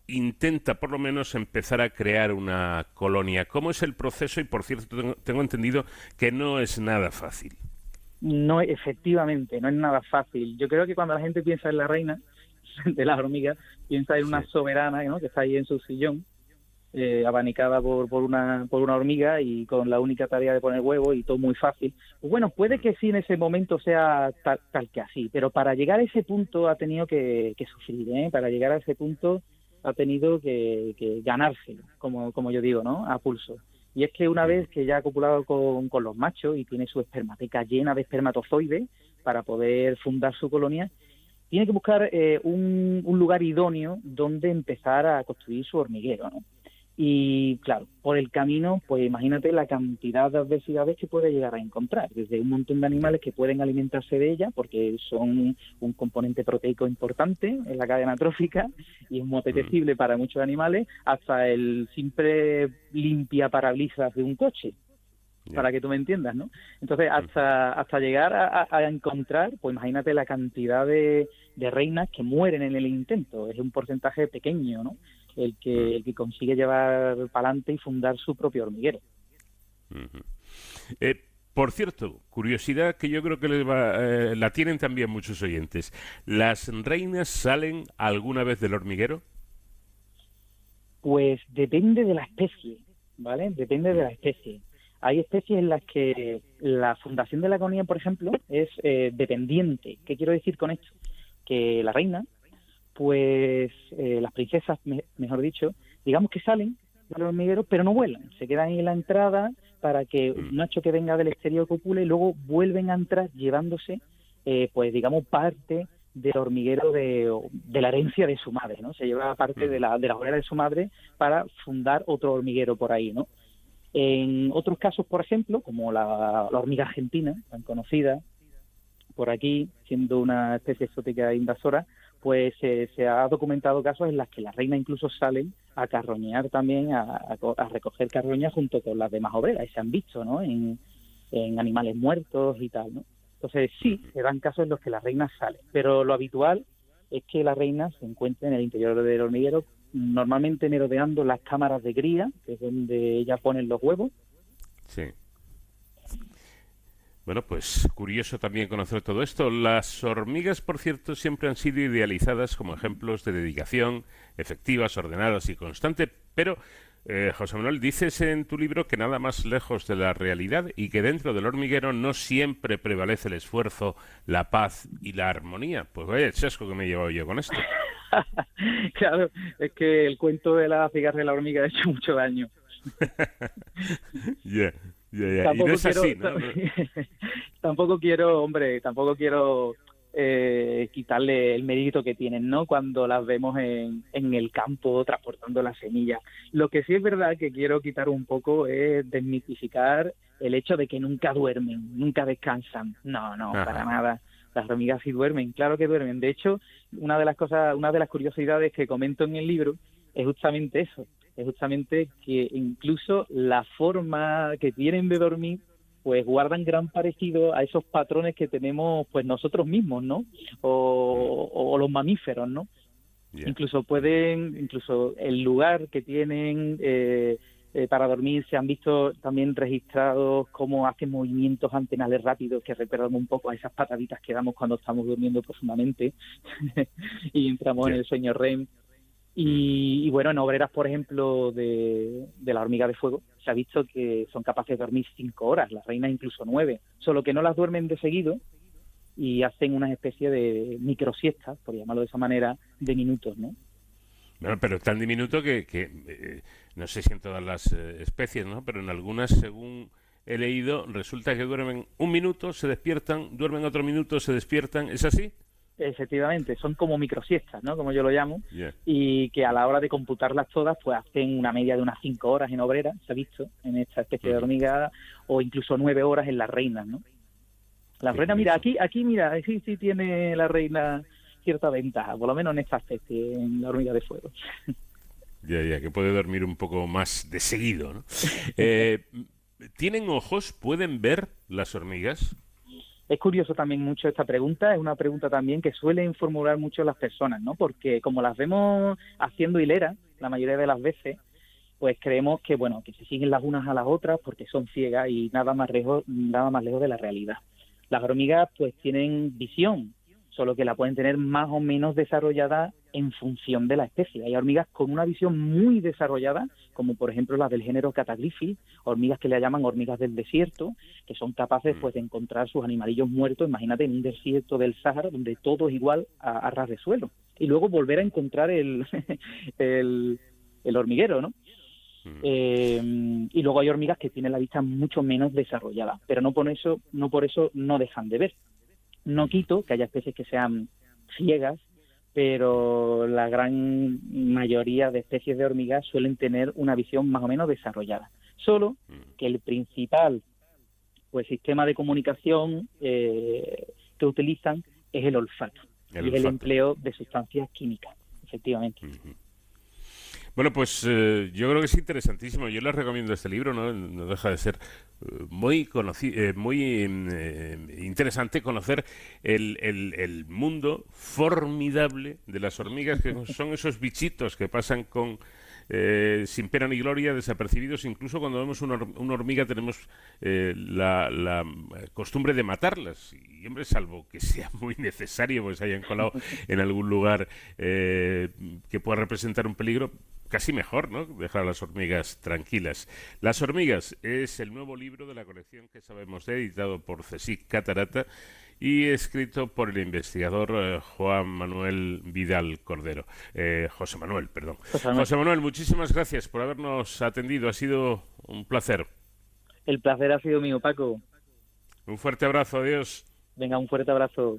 intenta por lo menos empezar a crear una colonia. ¿Cómo es el proceso? Y por cierto, tengo, tengo entendido que no es nada fácil. No, efectivamente, no es nada fácil. Yo creo que cuando la gente piensa en la reina de las hormigas, piensa en una soberana ¿no? que está ahí en su sillón, eh, abanicada por, por, una, por una hormiga y con la única tarea de poner huevo y todo muy fácil. Pues bueno, puede que sí en ese momento sea tal, tal que así, pero para llegar a ese punto ha tenido que, que sufrir, ¿eh? Para llegar a ese punto ha tenido que, que ganárselo, como, como yo digo, ¿no? A pulso. Y es que una vez que ya ha copulado con, con los machos y tiene su espermateca llena de espermatozoides para poder fundar su colonia, tiene que buscar eh, un, un lugar idóneo donde empezar a construir su hormiguero, ¿no? Y claro, por el camino, pues imagínate la cantidad de adversidades que puede llegar a encontrar, desde un montón de animales que pueden alimentarse de ella, porque son un componente proteico importante en la cadena trófica y es muy apetecible para muchos animales, hasta el simple limpia parabrisas de un coche, para que tú me entiendas, ¿no? Entonces, hasta, hasta llegar a, a- a encontrar, pues imagínate la cantidad de, de reinas que mueren en el intento, es un porcentaje pequeño, ¿no? El que, el que consigue llevar para adelante y fundar su propio hormiguero. Eh, por cierto, curiosidad que yo creo que les va- eh, la tienen también muchos oyentes. ¿Las reinas salen alguna vez del hormiguero? Pues depende de la especie, ¿vale? Depende de la especie. Hay especies en las que la fundación de la colonia, por ejemplo, es eh, dependiente. ¿Qué quiero decir con esto? Que la reina, pues eh, las princesas, me- mejor dicho, digamos que salen del hormiguero, pero no vuelan. Se quedan en la entrada para que un macho que venga del exterior copule y luego vuelven a entrar llevándose, eh, pues digamos, parte del hormiguero de, de la herencia de su madre, ¿no? Se lleva parte de la, de la hoguera de su madre para fundar otro hormiguero por ahí, ¿no? En otros casos, por ejemplo, como la, la hormiga argentina, tan conocida por aquí, siendo una especie exótica invasora, pues se ha documentado casos en los que las reinas incluso salen a carroñear también, a, a co- a recoger carroña junto con las demás obreras, y se han visto, ¿no? En, animales muertos y tal, ¿no? Entonces sí, se dan casos en los que las reinas salen, pero lo habitual es que la reina se encuentra en el interior del hormiguero, normalmente merodeando las cámaras de cría, que es donde ella pone los huevos. Sí. Bueno, pues curioso también conocer todo esto. Las hormigas, por cierto, siempre han sido idealizadas como ejemplos de dedicación, efectivas, ordenadas y constante, pero eh, José Manuel, dices en tu libro que nada más lejos de la realidad y que dentro del hormiguero no siempre prevalece el esfuerzo, la paz y la armonía. Pues vaya el chasco que me he llevado yo con esto. claro, es que el cuento de la cigarra y la hormiga ha hecho mucho daño. Y Tampoco no es quiero- así, ¿no? tampoco quiero, hombre, tampoco quiero eh, quitarle el mérito que tienen, ¿no? Cuando las vemos en, en el campo transportando las semillas. Lo que sí es verdad que quiero quitar un poco es desmitificar el hecho de que nunca duermen, nunca descansan. No, no, Ajá. para nada. Las hormigas sí duermen, claro que duermen. De hecho, una de las cosas, una de las curiosidades que comento en el libro es justamente eso, es justamente que incluso la forma que tienen de dormir pues guardan gran parecido a esos patrones que tenemos pues nosotros mismos, ¿no? O, o los mamíferos, ¿no? Incluso pueden, incluso el lugar que tienen eh, eh, para dormir se han visto también registrados cómo hacen movimientos antenales rápidos que recuerdan un poco a esas pataditas que damos cuando estamos durmiendo profundamente y entramos en el sueño REM. Y, bueno, en obreras, por ejemplo, de, de la hormiga de fuego, se ha visto que son capaces de dormir cinco horas, las reinas incluso nueve, solo que no las duermen de seguido y hacen una especie de microsiestas, por llamarlo de esa manera, de minutos, ¿no? Bueno, pero es tan diminuto que, que, eh, no sé si en todas las eh, especies, ¿no? Pero en algunas, según he leído, resulta que duermen un minuto, se despiertan, duermen otro minuto, se despiertan. ¿Es así? Efectivamente, son como microsiestas, ¿no? Como yo lo llamo, y que a la hora de computarlas todas, pues hacen una media de unas cinco horas en obrera, se ha visto, en esta especie de hormiga, o incluso nueve horas en las reinas, ¿no? Las reinas, mira, aquí, aquí, mira, sí, sí tiene la reina cierta ventaja, por lo menos en esta especie, en la hormiga de fuego. Ya, ya, que puede dormir un poco más de seguido, ¿no? Eh, ¿Tienen ojos? ¿Pueden ver las hormigas? Es curioso también mucho esta pregunta, es una pregunta también que suelen formular mucho las personas, ¿no? Porque como las vemos haciendo hilera, la mayoría de las veces, pues creemos que, bueno, que se siguen las unas a las otras porque son ciegas y nada más lejos, nada más lejos de la realidad. Las hormigas, pues tienen visión, solo que la pueden tener más o menos desarrollada en función de la especie. Hay hormigas con una visión muy desarrollada, como por ejemplo las del género Cataglyphi, hormigas que le llaman hormigas del desierto, que son capaces pues de encontrar sus animalillos muertos, imagínate, en un desierto del Sáhara donde todo es igual a, a ras de suelo. Y luego volver a encontrar el, el, el hormiguero, ¿no? Eh, y luego hay hormigas que tienen la vista mucho menos desarrollada, pero no por eso no por eso no dejan de ver. No quito que haya especies que sean ciegas, pero la gran mayoría de especies de hormigas suelen tener una visión más o menos desarrollada. Solo que el principal pues sistema de comunicación eh, que utilizan es el olfato El y el empleo de sustancias químicas, efectivamente. Bueno, pues eh, yo creo que es interesantísimo. Yo les recomiendo este libro, ¿no? No deja de ser eh, muy eh, muy mm, eh, interesante conocer el, el- el mundo formidable de las hormigas, que son esos bichitos que pasan con eh, sin pena ni gloria, desapercibidos. Incluso cuando vemos una, hor- una hormiga tenemos eh, la, la, eh, costumbre de matarlas. Y, hombre, salvo que sea muy necesario, pues se hayan colado en algún lugar eh, que pueda representar un peligro, casi mejor, ¿no? Dejar a las hormigas tranquilas. Las hormigas es el nuevo libro de la colección que sabemos de, editado por CSIC Catarata y escrito por el investigador eh, Juan Manuel Vidal Cordero. Eh, José Manuel, perdón. José Manuel. José Manuel, muchísimas gracias por habernos atendido. Ha sido un placer. El placer ha sido mío, Paco. Un fuerte abrazo. Adiós. Venga, un fuerte abrazo.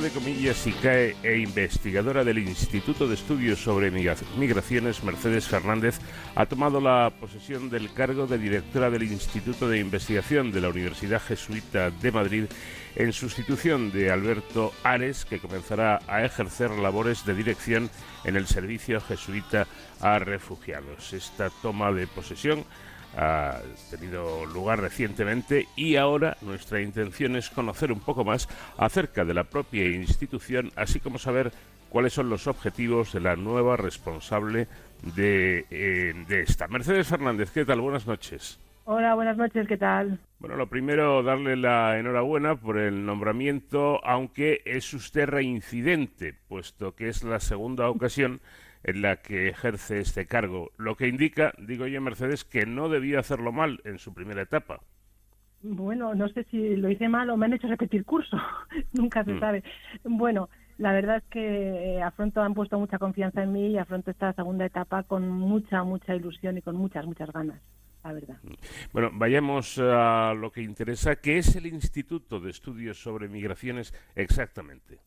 De comillas ICAE e investigadora del Instituto de Estudios sobre Migra- Migraciones, Mercedes Fernández, ha tomado la posesión del cargo de directora del Instituto de Investigación de la Universidad Jesuita de Madrid en sustitución de Alberto Ares, que comenzará a ejercer labores de dirección en el Servicio Jesuita a Refugiados. Esta toma de posesión ha tenido lugar recientemente y ahora nuestra intención es conocer un poco más acerca de la propia institución, así como saber cuáles son los objetivos de la nueva responsable de, eh, de esta. Mercedes Fernández, ¿qué tal? Buenas noches. Hola, buenas noches, ¿qué tal? Bueno, lo primero, darle la enhorabuena por el nombramiento, aunque es usted reincidente, puesto que es la segunda ocasión en la que ejerce este cargo, lo que indica, digo yo, Mercedes, que no debía hacerlo mal en su primera etapa. Bueno, no sé si lo hice mal o me han hecho repetir curso, nunca se Mm. sabe. Bueno, la verdad es que eh, afronto, han puesto mucha confianza en mí y afronto esta segunda etapa con mucha, mucha ilusión y con muchas, muchas ganas, la verdad. Bueno, vayamos a lo que interesa, que es el Instituto de Estudios sobre Migraciones exactamente.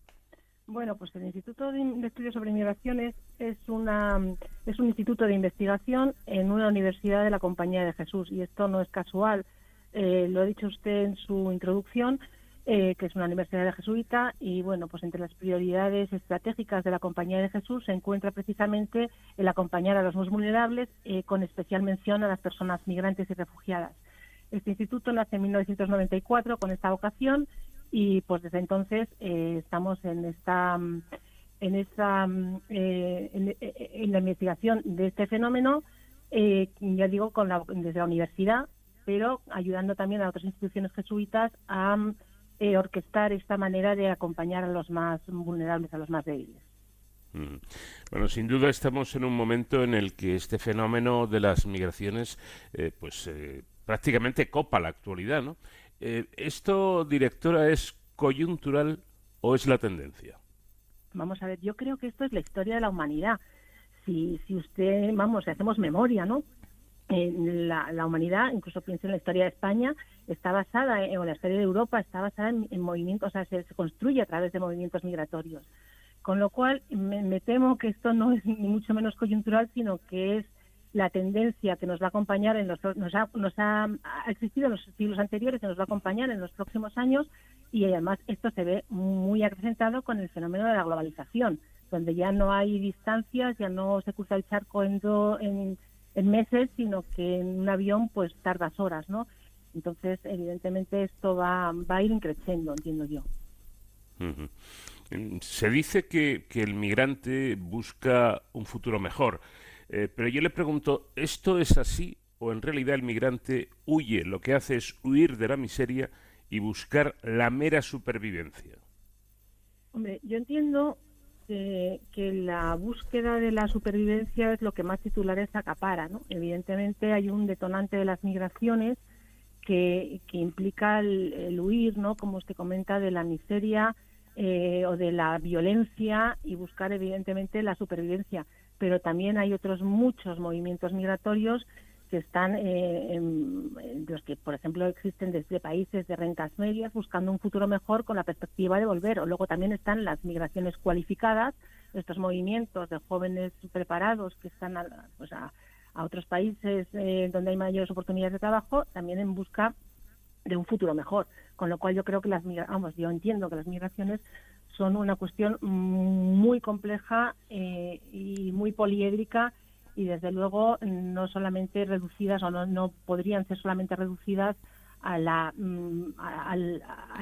Bueno, pues el Instituto de, Estudios sobre Migraciones es, una, es un instituto de investigación en una universidad de la Compañía de Jesús y esto no es casual. Eh, lo ha dicho usted en su introducción, eh, que es una universidad jesuita y bueno, pues entre las prioridades estratégicas de la Compañía de Jesús se encuentra precisamente el acompañar a los más vulnerables, eh, con especial mención a las personas migrantes y refugiadas. Este instituto nace en 1994 con esta vocación y pues desde entonces eh, estamos en esta mm, en esta mm, eh, en, eh, en la investigación de este fenómeno eh, ya digo con la, desde la universidad pero ayudando también a otras instituciones jesuitas a mm, eh, orquestar esta manera de acompañar a los más vulnerables a los más débiles. Bueno, sin duda estamos en un momento en el que este fenómeno de las migraciones, eh, pues eh, prácticamente copa la actualidad, ¿no? Eh, ¿Esto, directora, es coyuntural o es la tendencia? Vamos a ver, yo creo que esto es la historia de la humanidad. Si, si usted, vamos, si hacemos memoria, ¿no? Eh, la, la humanidad, incluso pienso en la historia de España, está basada, en, o la historia de Europa está basada en, en movimientos, o sea, se, construye a través de movimientos migratorios. Con lo cual, me temo que esto no es ni mucho menos coyuntural, sino que es la tendencia que nos va a acompañar en los nos ha, nos ha, existido en los siglos anteriores y nos va a acompañar en los próximos años y además esto se ve muy acrecentado con el fenómeno de la globalización donde ya no hay distancias ya no se cruza el charco en, do- en, en meses sino que en un avión pues tardas horas no entonces evidentemente esto va, va a ir creciendo entiendo yo. Se dice que, que el migrante busca un futuro mejor, eh, pero yo le pregunto, ¿esto es así o en realidad el migrante huye, lo que hace es huir de la miseria y buscar la mera supervivencia? Hombre, yo entiendo que, que la búsqueda de la supervivencia es lo que más titulares acapara, ¿no? Evidentemente hay un detonante de las migraciones que, que implica el, el huir, ¿no? Como usted comenta, de la miseria eh, o de la violencia y buscar, evidentemente, la supervivencia. Pero también hay otros muchos movimientos migratorios que están, eh, los que, por ejemplo, existen desde países de rentas medias buscando un futuro mejor con la perspectiva de volver. O luego también están las migraciones cualificadas, estos movimientos de jóvenes preparados que están a, pues a, a otros países eh, donde hay mayores oportunidades de trabajo, también en busca de un futuro mejor. Con lo cual yo creo que las migra- vamos, yo entiendo que las migraciones son una cuestión muy compleja eh, y muy poliédrica y desde luego no solamente reducidas o no, no podrían ser solamente reducidas a, la, mm, a,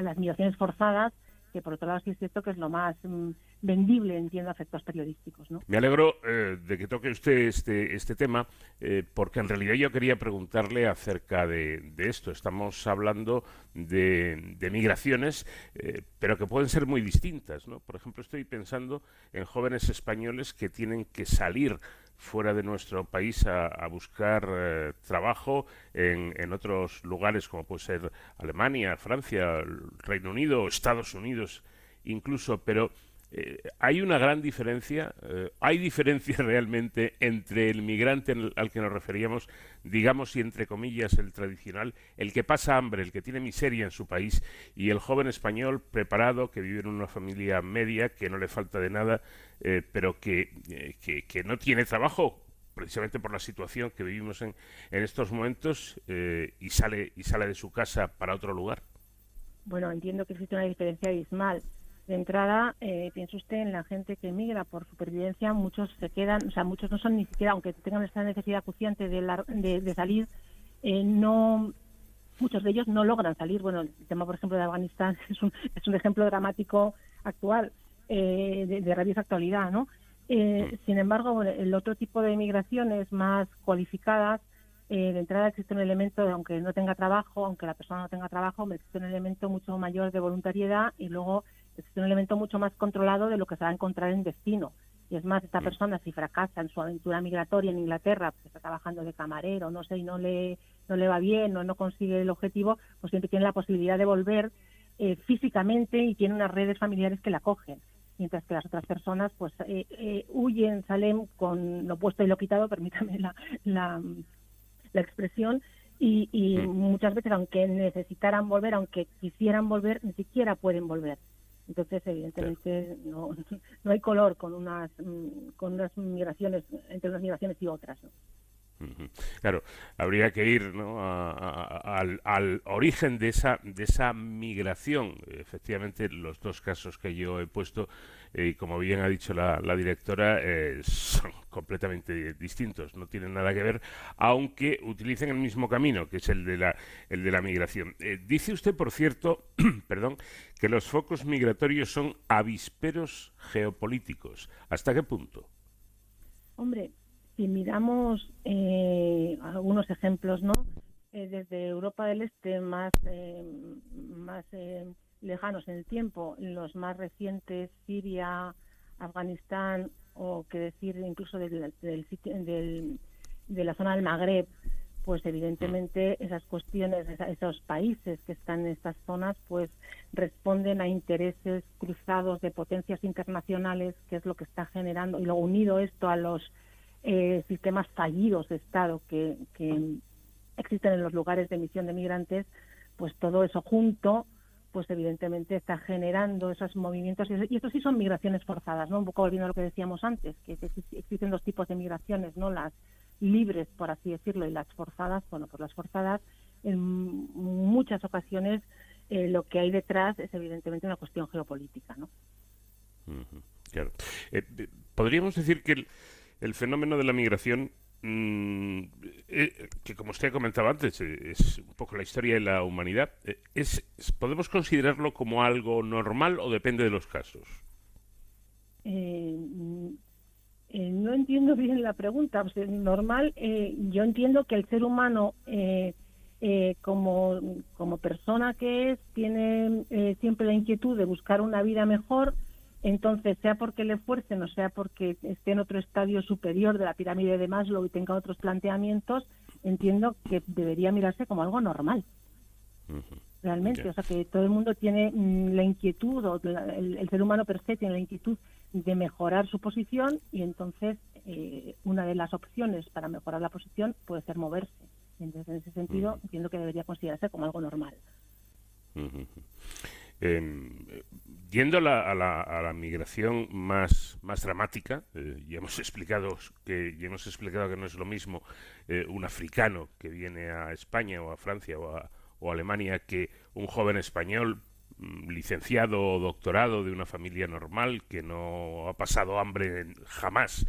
las migraciones forzadas, que por otro lado sí es cierto que es lo más mm, vendible, entiendo, a efectos periodísticos. ¿no? Me alegro eh, de que toque usted este, este tema, eh, porque en realidad yo quería preguntarle acerca de, de esto. Estamos hablando de, de migraciones, eh, pero que pueden ser muy distintas. ¿no? Por ejemplo, estoy pensando en jóvenes españoles que tienen que salir fuera de nuestro país a, a buscar eh, trabajo en, en otros lugares como puede ser Alemania, Francia, Reino Unido, Estados Unidos incluso, pero eh, hay una gran diferencia, eh, hay diferencia realmente entre el migrante al que nos referíamos, digamos y entre comillas el tradicional, el que pasa hambre, el que tiene miseria en su país, y el joven español preparado que vive en una familia media, que no le falta de nada, eh, pero que, que, que no tiene trabajo precisamente por la situación que vivimos en, en estos momentos y sale y sale de su casa para otro lugar. Bueno, entiendo que existe una diferencia abismal. De entrada, eh, piense usted en la gente que emigra por supervivencia, muchos se quedan, o sea, muchos no son ni siquiera, aunque tengan esta necesidad acuciante de, lar- de, de salir, eh, no, muchos de ellos no logran salir. Bueno, el tema, por ejemplo, de Afganistán es un, es un ejemplo dramático actual, eh, de, de rabiosa actualidad, ¿no? Eh, sin embargo, el otro tipo de migraciones más cualificadas, eh, de entrada existe un elemento, de, aunque no tenga trabajo, aunque la persona no tenga trabajo, existe un elemento mucho mayor de voluntariedad y luego existe un elemento mucho más controlado de lo que se va a encontrar en destino. Y es más, esta persona si fracasa en su aventura migratoria en Inglaterra, pues está trabajando de camarero, no sé, y no le, no le va bien o no consigue el objetivo, pues siempre tiene la posibilidad de volver eh, físicamente y tiene unas redes familiares que la acogen. Mientras que las otras personas, pues, eh, eh, huyen, salen con lo puesto y lo quitado, permítame la, la, la expresión, y, y muchas veces, aunque necesitaran volver, aunque quisieran volver, ni siquiera pueden volver. Entonces, evidentemente, no, no hay color con unas, mm, con unas migraciones, entre unas migraciones y otras. ¿no? Claro, habría que ir ¿no? a- a- al, al origen de esa, de esa migración. Efectivamente, los dos casos que yo he puesto, y como bien ha dicho la, la directora, eh, son completamente distintos, no tienen nada que ver, aunque utilicen el mismo camino, que es el de la, el de la migración. Eh, dice usted, por cierto, perdón, que los focos migratorios son avisperos geopolíticos. ¿Hasta qué punto? Hombre, si miramos eh, algunos ejemplos, ¿no? Eh, desde Europa del Este, más, más lejanos en el tiempo, los más recientes, Siria, Afganistán, o que decir incluso del, del del- de la zona del Magreb, pues evidentemente esas cuestiones, esos países que están en estas zonas, pues responden a intereses cruzados de potencias internacionales, que es lo que está generando, y luego unido esto a los eh, sistemas fallidos de Estado que, que existen en los lugares de emisión de migrantes, pues todo eso junto, pues evidentemente está generando esos movimientos y, y esto sí son migraciones forzadas, ¿no? Un poco volviendo a lo que decíamos antes, que, que exi- existen dos tipos de migraciones, ¿no? Las libres, por así decirlo, y las forzadas. Bueno, pues las forzadas en muchas ocasiones eh, lo que hay detrás es evidentemente una cuestión geopolítica, ¿no? Claro. Eh, Podríamos decir que el fenómeno de la migración, mm, eh, que como usted comentaba antes, eh, es un poco la historia de la humanidad, eh, es, ¿podemos considerarlo como algo normal o depende de los casos? Eh, mm, no entiendo bien la pregunta. O sea, normal, yo entiendo que el ser humano, como, como persona que es, tiene siempre la inquietud de buscar una vida mejor. Entonces, sea porque le fuercen o sea porque esté en otro estadio superior de la pirámide de Maslow y tenga otros planteamientos, entiendo que debería mirarse como algo normal. realmente. O sea, que todo el mundo tiene mm, la inquietud, o la- el, el ser humano per se tiene la inquietud de mejorar su posición y entonces eh, una de las opciones para mejorar la posición puede ser moverse. Entonces, en ese sentido, entiendo que debería considerarse como algo normal. Em, eh, yendo a la, a la- a la migración más, más dramática, eh, ya hemos explicado que ya hemos explicado que no es lo mismo eh, un africano que viene a España o a Francia o a, Alemania que un joven español mm, licenciado o doctorado de una familia normal que no ha pasado hambre jamás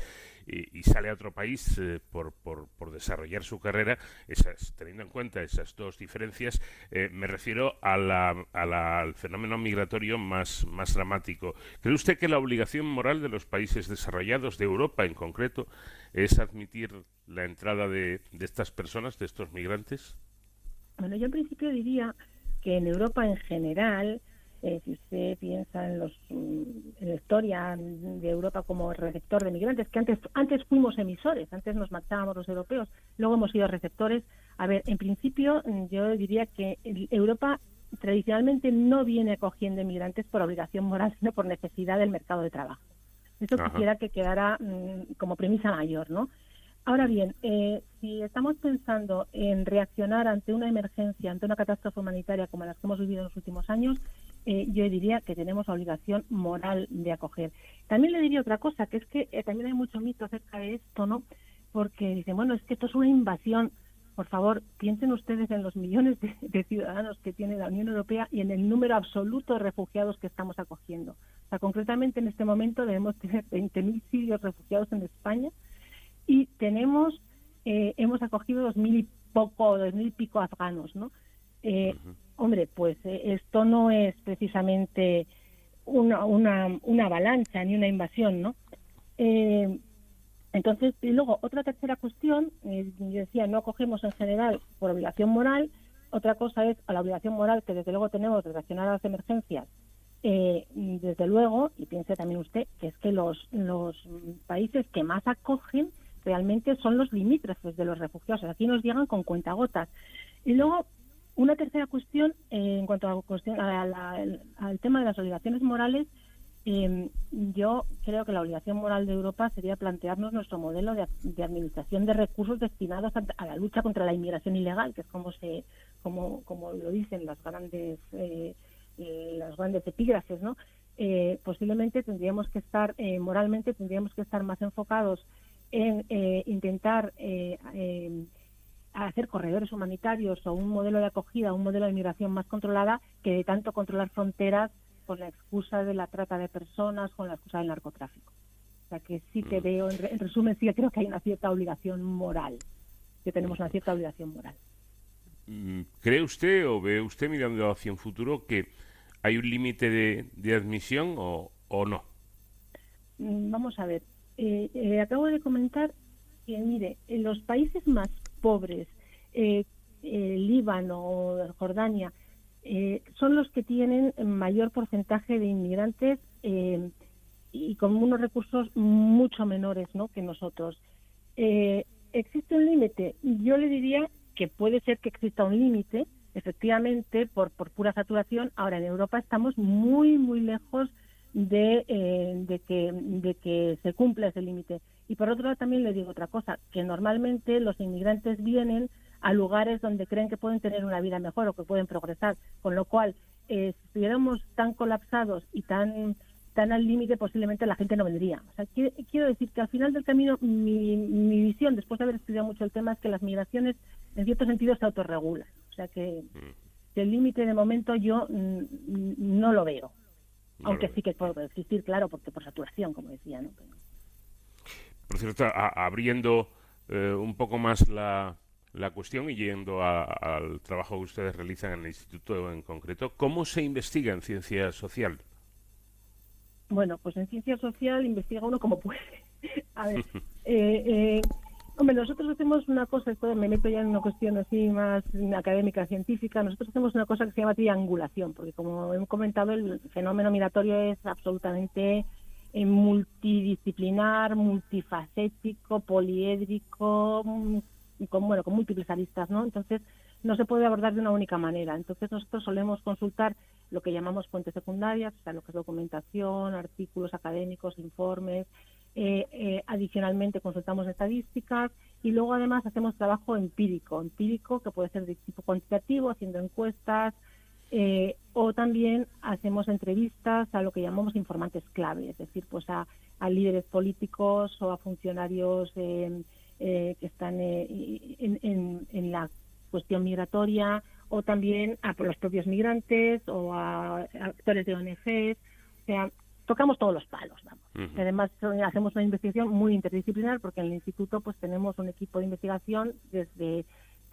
y, sale a otro país eh, por, por, por desarrollar su carrera, esas, teniendo en cuenta esas dos diferencias, eh, me refiero a la, a la- al fenómeno migratorio más, más dramático. ¿Cree usted que la obligación moral de los países desarrollados, de Europa en concreto, es admitir la entrada de, de estas personas, de estos migrantes? Bueno, yo en principio diría que en Europa en general, eh, si usted piensa en, los, mm, en la historia de Europa como receptor de migrantes, que antes, antes fuimos emisores, antes nos marchábamos los europeos, luego hemos sido receptores. A ver, en principio mm, yo diría que Europa tradicionalmente no viene acogiendo inmigrantes por obligación moral, sino por necesidad del mercado de trabajo. Eso Ajá. quisiera que quedara mm, como premisa mayor, ¿no? Ahora bien, eh, si estamos pensando en reaccionar ante una emergencia, ante una catástrofe humanitaria como las que hemos vivido en los últimos años, eh, yo diría que tenemos la obligación moral de acoger. También le diría otra cosa, que es que eh, también hay mucho mito acerca de esto, ¿no? Porque dicen, bueno, es que esto es una invasión. Por favor, piensen ustedes en los millones de, ciudadanos que tiene la Unión Europea y en el número absoluto de refugiados que estamos acogiendo. O sea, concretamente en este momento debemos tener 20.000 sirios refugiados en España y tenemos eh, hemos acogido dos mil y poco dos mil y pico afganos no Eh, hombre pues eh, esto no es precisamente una, una una avalancha ni una invasión no Eh, entonces y luego otra tercera cuestión eh, yo decía no acogemos en general por obligación moral otra cosa es a la obligación moral que desde luego tenemos de reaccionar a las emergencias eh, desde luego, y piense también usted, que es que los, los países que más acogen realmente son los limítrofes de los refugiados. Aquí nos llegan con cuentagotas. Y luego, una tercera cuestión, eh, en cuanto a la al tema de las obligaciones morales, eh, yo creo que la obligación moral de Europa sería plantearnos nuestro modelo de, administración de recursos destinados a, la lucha contra la inmigración ilegal, que es como se, como, como lo dicen las grandes, eh, eh, las grandes epígrafes, ¿no? Eh, posiblemente tendríamos que estar moralmente tendríamos que estar más enfocados en intentar eh, hacer corredores humanitarios o un modelo de acogida, un modelo de migración más controlada que de tanto controlar fronteras con la excusa de la trata de personas, con la excusa del narcotráfico. O sea que sí que veo, en, re- en resumen, sí que creo que hay una cierta obligación moral, que tenemos una cierta obligación moral. Mm, ¿Cree usted o ve usted mirando hacia un futuro que hay un límite de, de admisión o, o no? Mm, Vamos a ver, eh, eh, acabo de comentar que, mire, en los países más pobres, eh, eh, Líbano, Jordania, eh, son los que tienen mayor porcentaje de inmigrantes y con unos recursos mucho menores ¿no? que nosotros. ¿Existe un límite? Yo le diría que puede ser que exista un límite, efectivamente, por, pura saturación. Ahora, en Europa estamos muy, muy lejos de que se cumpla ese límite. Y por otro lado, también le digo otra cosa, que normalmente los inmigrantes vienen a lugares donde creen que pueden tener una vida mejor o que pueden progresar, con lo cual, eh, si estuviéramos tan colapsados y tan tan al límite, posiblemente la gente no vendría. O sea, quiero, quiero decir que al final del camino, mi, mi visión, después de haber estudiado mucho el tema, es que las migraciones, en cierto sentido, se autorregulan. O sea, que, que el límite de momento yo mm, mm, no lo veo. No Aunque lo sí que puede existir, claro, porque por saturación, como decía, ¿no? Pero- Por cierto, a- abriendo eh, un poco más la, la cuestión y yendo a- al trabajo que ustedes realizan en el instituto en concreto, ¿cómo se investiga en ciencia social? Bueno, pues en ciencia social investiga uno como puede. A ver, eh, eh, hombre, nosotros hacemos una cosa, esto me meto ya en una cuestión así más académica, científica, nosotros hacemos una cosa que se llama triangulación, porque como he comentado, el fenómeno migratorio es absolutamente multidisciplinar, multifacético, poliédrico, mm, con, bueno, con múltiples aristas, ¿no? Entonces, no se puede abordar de una única manera. Entonces nosotros solemos consultar lo que llamamos fuentes secundarias, o sea, lo que es documentación, artículos académicos, informes. Eh, eh, adicionalmente consultamos estadísticas y luego además hacemos trabajo empírico, empírico que puede ser de tipo cuantitativo, haciendo encuestas, eh, o también hacemos entrevistas a lo que llamamos informantes clave, es decir, pues a, a líderes políticos o a funcionarios eh, eh, que están eh, en, en- en la cuestión migratoria o también a los propios migrantes o a actores de ONGs. O sea, tocamos todos los palos, vamos. Y Además, eh, hacemos una investigación muy interdisciplinar porque en el instituto pues tenemos un equipo de investigación desde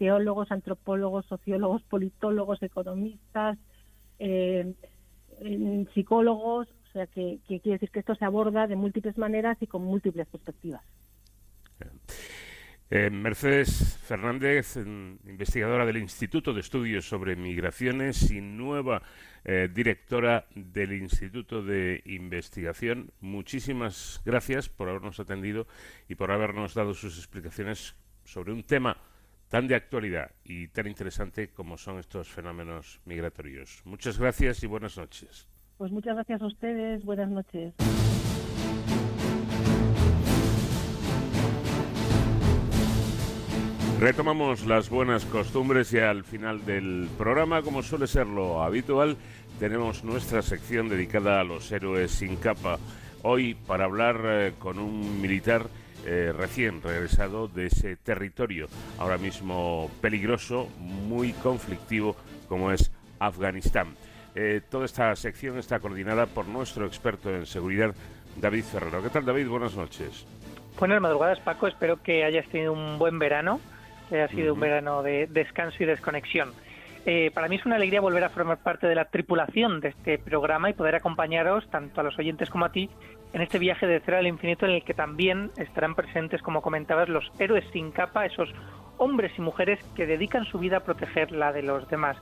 teólogos, antropólogos, sociólogos, politólogos, economistas, eh, psicólogos, o sea que, que quiere decir que esto se aborda de múltiples maneras y con múltiples perspectivas. Eh, Mercedes Fernández, mm, investigadora del Instituto de Estudios sobre Migraciones y nueva eh, directora del Instituto de Investigación. Muchísimas gracias por habernos atendido y por habernos dado sus explicaciones sobre un tema tan de actualidad y tan interesante como son estos fenómenos migratorios. Muchas gracias y buenas noches. Pues muchas gracias a ustedes, buenas noches. Retomamos las buenas costumbres y al final del programa, como suele ser lo habitual, tenemos nuestra sección dedicada a los héroes sin capa. Hoy para hablar eh, con un militar eh, recién regresado de ese territorio, ahora mismo peligroso, muy conflictivo, como es Afganistán. Eh, toda esta sección está coordinada por nuestro experto en seguridad, David Ferrero. ¿Qué tal, David? Buenas noches. Buenas madrugadas, Paco. Espero que hayas tenido un buen verano, que haya sido un verano de descanso y desconexión. Eh, para mí es una alegría volver a formar parte de la tripulación de este programa y poder acompañaros, tanto a los oyentes como a ti, en este viaje de cero al infinito en el que también estarán presentes, como comentabas, los héroes sin capa, esos hombres y mujeres que dedican su vida a proteger la de los demás.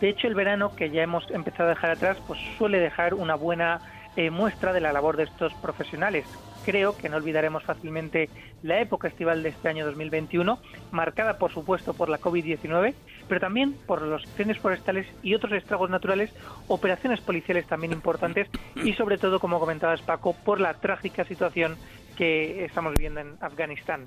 De hecho, el verano que ya hemos empezado a dejar atrás, pues suele dejar una buena eh, muestra de la labor de estos profesionales. Creo que no olvidaremos fácilmente la época estival de este año 2021, marcada por supuesto por la COVID-19, pero también por los incendios forestales y otros estragos naturales, operaciones policiales también importantes y sobre todo, como comentabas Paco, por la trágica situación que estamos viviendo en Afganistán.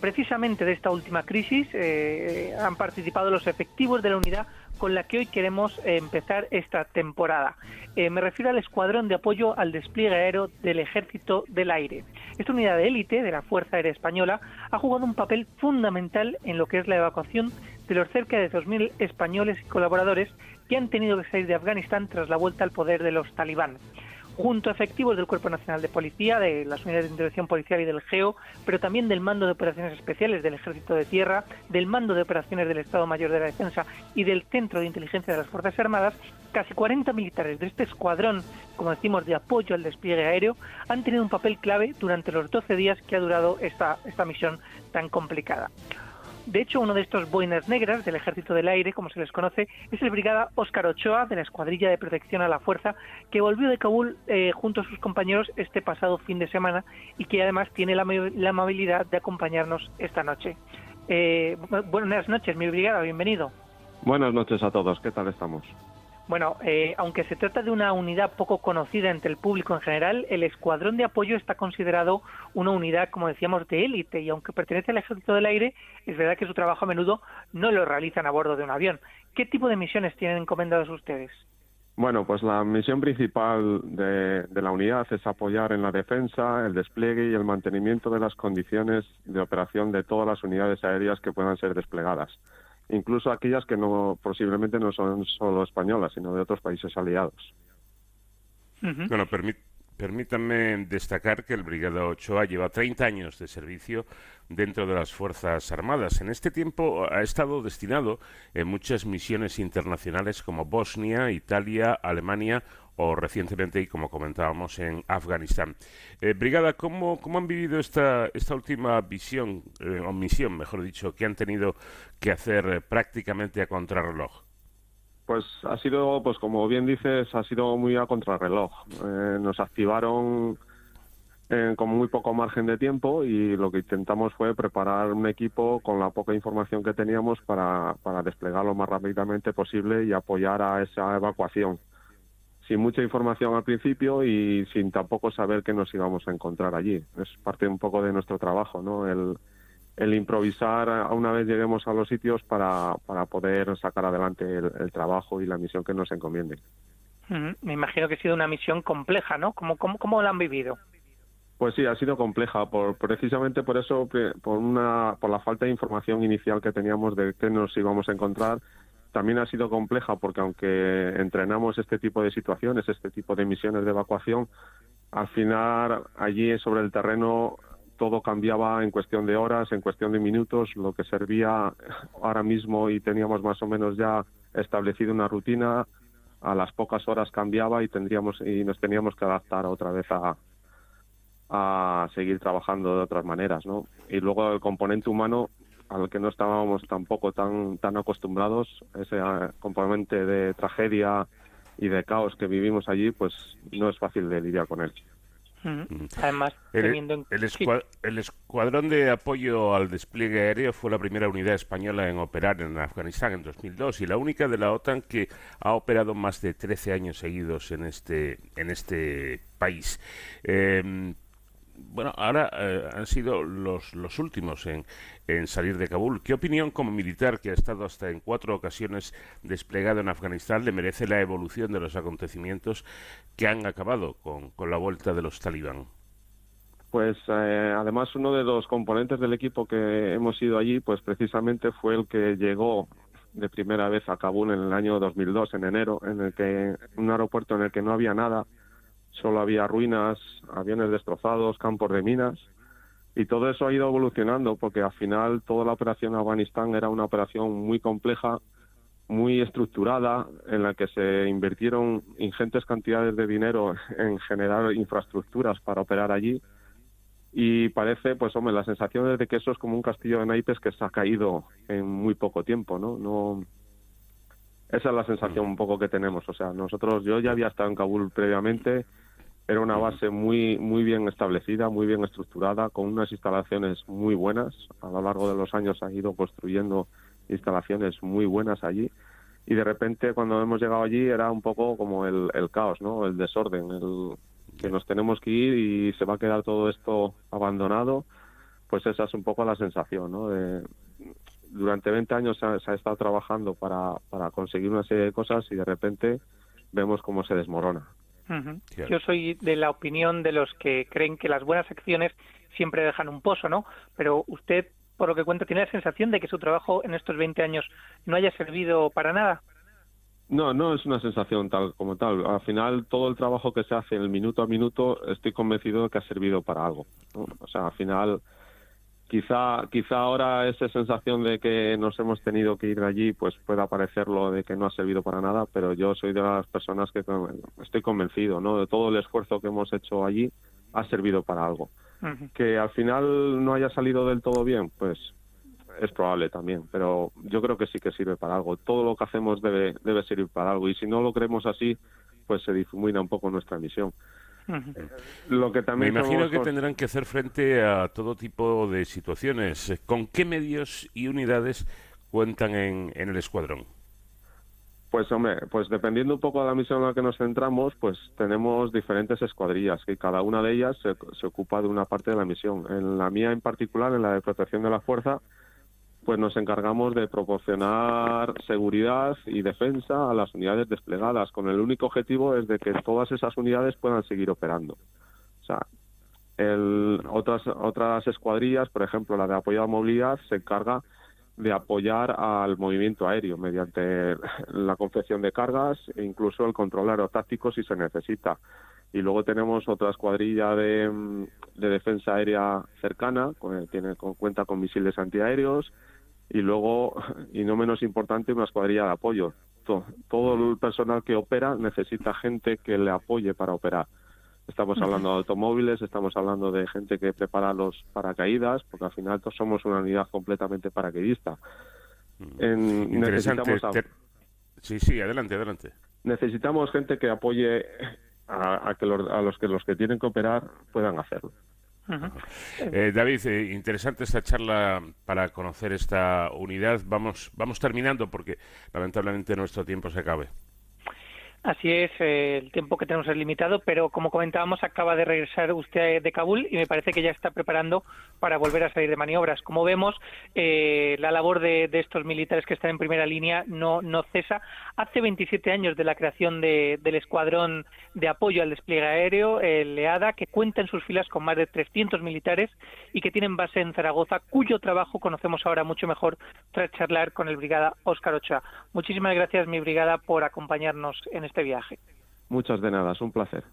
Precisamente de esta última crisis eh, han participado los efectivos de la unidad con la que hoy queremos eh, empezar esta temporada. Eh, me refiero al Escuadrón de Apoyo al Despliegue Aéreo del Ejército del Aire. Esta unidad de élite de la Fuerza Aérea Española ha jugado un papel fundamental en lo que es la evacuación de los cerca de 2.000 españoles y colaboradores que han tenido que salir de Afganistán tras la vuelta al poder de los talibán junto a efectivos del Cuerpo Nacional de Policía, de las unidades de intervención policial y del GEO, pero también del Mando de Operaciones Especiales del Ejército de Tierra, del Mando de Operaciones del Estado Mayor de la Defensa y del Centro de Inteligencia de las Fuerzas Armadas, casi 40 militares de este escuadrón, como decimos, de apoyo al despliegue aéreo, han tenido un papel clave durante los 12 días que ha durado esta, esta misión tan complicada. De hecho, uno de estos boinas negras del Ejército del Aire, como se les conoce, es el brigada Óscar Ochoa de la Escuadrilla de Protección a la Fuerza, que volvió de Kabul eh, junto a sus compañeros este pasado fin de semana y que además tiene la, la amabilidad de acompañarnos esta noche. Eh, bu- buenas noches, mi brigada, bienvenido. Buenas noches a todos, ¿qué tal estamos? Bueno, eh, aunque se trata de una unidad poco conocida entre el público en general, el escuadrón de apoyo está considerado una unidad, como decíamos, de élite y aunque pertenece al Ejército del Aire, es verdad que su trabajo a menudo no lo realizan a bordo de un avión. ¿Qué tipo de misiones tienen encomendadas ustedes? Bueno, pues la misión principal de, de la unidad es apoyar en la defensa, el despliegue y el mantenimiento de las condiciones de operación de todas las unidades aéreas que puedan ser desplegadas, incluso aquellas que no posiblemente no son solo españolas, sino de otros países aliados. Bueno, permí- permítanme destacar que el Brigada Ochoa lleva 30 años de servicio dentro de las Fuerzas Armadas. En este tiempo ha estado destinado en muchas misiones internacionales como Bosnia, Italia, Alemania o recientemente, y como comentábamos, en Afganistán. Eh, Brigada, ¿cómo, ¿cómo han vivido esta, esta última visión, eh, o misión, mejor dicho, que han tenido que hacer eh, prácticamente a contrarreloj? Pues ha sido, pues como bien dices, ha sido muy a contrarreloj. Eh, nos activaron con muy poco margen de tiempo y lo que intentamos fue preparar un equipo con la poca información que teníamos para, para desplegar lo más rápidamente posible y apoyar a esa evacuación. Sin mucha información al principio y sin tampoco saber qué nos íbamos a encontrar allí. Es parte un poco de nuestro trabajo, ¿no? El, el improvisar a una vez lleguemos a los sitios para, para poder sacar adelante el, el trabajo y la misión que nos encomienden. Ujú. Me imagino que ha sido una misión compleja, ¿no? ¿Cómo, cómo, cómo la han vivido? Pues sí, ha sido compleja, por, precisamente por eso, por, una, por la falta de información inicial que teníamos de qué nos íbamos a encontrar. También ha sido compleja porque aunque entrenamos este tipo de situaciones, este tipo de misiones de evacuación, al final allí sobre el terreno todo cambiaba en cuestión de horas, en cuestión de minutos, lo que servía ahora mismo y teníamos más o menos ya establecido una rutina, a las pocas horas cambiaba y tendríamos y nos teníamos que adaptar otra vez a, seguir trabajando de otras maneras, ¿no? Y luego el componente humano al que no estábamos tampoco tan tan acostumbrados, ese eh, componente de tragedia y de caos que vivimos allí, pues no es fácil de lidiar con él. Ujú. Además, El, teniendo en... el escuadrón de apoyo al despliegue aéreo fue la primera unidad española en operar en Afganistán en 2002 y la única de la OTAN que ha operado más de 13 años seguidos en este en este país. Eh, bueno, ahora eh, han sido los, los últimos en, en salir de Kabul. ¿Qué opinión como militar que ha estado hasta en cuatro ocasiones desplegado en Afganistán le merece la evolución de los acontecimientos que han acabado con, con la vuelta de los talibán? Pues eh, además uno de los componentes del equipo que hemos ido allí, pues precisamente fue el que llegó de primera vez a Kabul en el año 2002, en enero, en el que un aeropuerto en el que no había nada, solo había ruinas, aviones destrozados, campos de minas, y todo eso ha ido evolucionando porque al final toda la operación en Afganistán era una operación muy compleja, muy estructurada, en la que se invirtieron ingentes cantidades de dinero en generar infraestructuras para operar allí. Y parece, pues hombre, la sensación es de que eso es como un castillo de naipes que se ha caído en muy poco tiempo, ¿no? No esa es la sensación un poco que tenemos, o sea, nosotros yo ya había estado en Kabul previamente, era una base muy muy bien establecida, muy bien estructurada, con unas instalaciones muy buenas, a lo largo de los años ha ido construyendo instalaciones muy buenas allí y de repente cuando hemos llegado allí era un poco como el, el caos, ¿no? El desorden, el que nos tenemos que ir y se va a quedar todo esto abandonado, pues esa es un poco la sensación, ¿no? De, durante 20 años se ha, se ha estado trabajando para, para conseguir una serie de cosas y de repente vemos cómo se desmorona. Claro. Yo soy de la opinión de los que creen que las buenas acciones siempre dejan un pozo, ¿no? Pero usted, por lo que cuenta, tiene la sensación de que su trabajo en estos 20 años no haya servido para nada. No, no es una sensación tal como tal. Al final, todo el trabajo que se hace en el minuto a minuto, estoy convencido de que ha servido para algo. ¿no? O sea, al final, quizá, quizá ahora esa sensación de que nos hemos tenido que ir de allí, pues pueda parecerlo de que no ha servido para nada, pero yo soy de las personas que estoy convencido, ¿no? De todo el esfuerzo que hemos hecho allí ha servido para algo. Que al final no haya salido del todo bien, pues es probable también, pero yo creo que sí que sirve para algo. Todo lo que hacemos debe, debe servir para algo y si no lo creemos así, pues se difumina un poco nuestra misión. Lo que Me imagino somos que tendrán que hacer frente a todo tipo de situaciones. Eh, ¿Con qué medios y unidades cuentan en, en el escuadrón? Pues hombre, pues dependiendo un poco de la misión en la que nos centramos, pues tenemos diferentes escuadrillas y cada una de ellas se, se ocupa de una parte de la misión. En la mía en particular, en la de protección de la fuerza, pues nos encargamos de proporcionar seguridad y defensa a las unidades desplegadas, con el único objetivo es de que todas esas unidades puedan seguir operando. O sea, el- otras otras escuadrillas, por ejemplo, la de apoyo a movilidad, se encarga de apoyar al movimiento aéreo mediante la confección de cargas e incluso el control aerotáctico si se necesita. Y luego tenemos otra escuadrilla de, de defensa aérea cercana, con- tiene, con- cuenta con misiles antiaéreos y luego, y no menos importante, una escuadrilla de apoyo. To- todo el personal que opera necesita gente que le apoye para operar. Estamos hablando de automóviles, estamos hablando de gente que prepara los paracaídas, porque al final todos somos una unidad completamente paracaidista. En- Interesante. necesitamos a- Sí, sí, adelante, adelante. necesitamos gente que apoye a, a que los, a los que los que tienen que operar puedan hacerlo. Eh, David, eh, interesante esta charla para conocer esta unidad. Vamos, vamos terminando porque lamentablemente nuestro tiempo se acabe. Así es, eh, el tiempo que tenemos es limitado, pero como comentábamos, acaba de regresar usted de Kabul y me parece que ya está preparando para volver a salir de maniobras. Como vemos, eh, la labor de, estos militares que están en primera línea no, no cesa. Hace 27 años de la creación de- del Escuadrón de Apoyo al Despliegue Aéreo, el EADA, que cuenta en sus filas con más de 300 militares y que tienen base en Zaragoza, cuyo trabajo conocemos ahora mucho mejor tras charlar con el brigada Óscar Ochoa. Muchísimas gracias, mi brigada, por acompañarnos en este viaje. Muchas de nada, es un placer.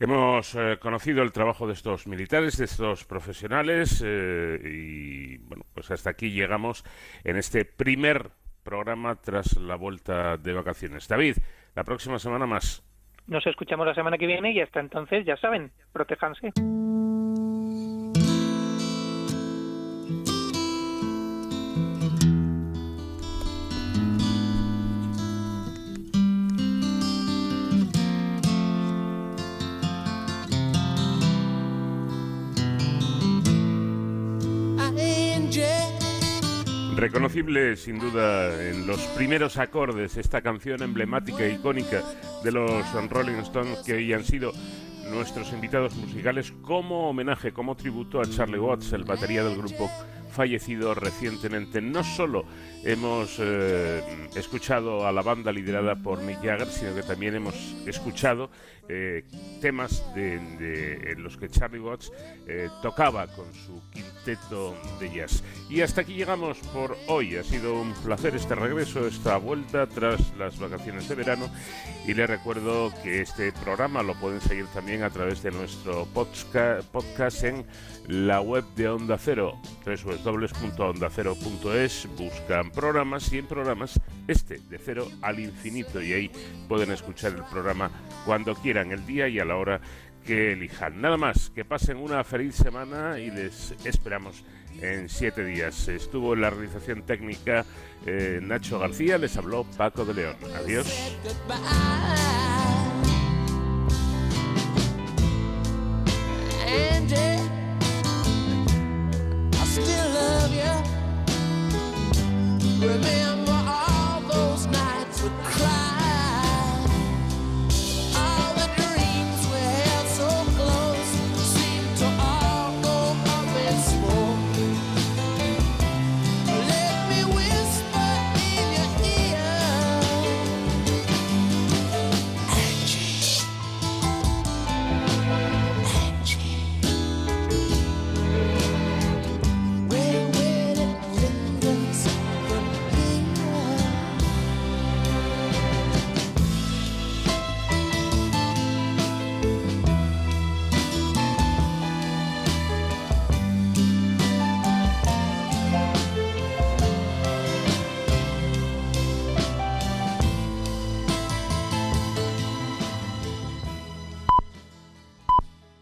Hemos eh, conocido el trabajo de estos militares, de estos profesionales eh, y bueno, pues hasta aquí llegamos en este primer programa tras la vuelta de vacaciones. David, la próxima semana más. Nos escuchamos la semana que viene y hasta entonces, ya saben, protéjanse. Reconocible sin duda en los primeros acordes esta canción emblemática e icónica de los Rolling Stones que hoy han sido nuestros invitados musicales como homenaje, como tributo a Charlie Watts, el batería del grupo fallecido recientemente. No solo hemos eh, escuchado a la banda liderada por Mick Jagger, sino que también hemos escuchado eh, temas de, de- en los que Charlie Watts eh, tocaba con su quinteto de jazz. Y hasta aquí llegamos por hoy. Ha sido un placer este regreso, esta vuelta tras las vacaciones de verano. Y les recuerdo que este programa lo pueden seguir también a través de nuestro podca- podcast en la web de Onda Cero, www.ondacero.es. Buscan programas y en programas este, de cero al infinito. Y ahí pueden escuchar el programa cuando quieran, quieran, el día y a la hora que elijan. Nada más, que pasen una feliz semana y les esperamos en siete días. Estuvo en la realización técnica eh, Nacho García, les habló Paco de León. Adiós. Remember all those nights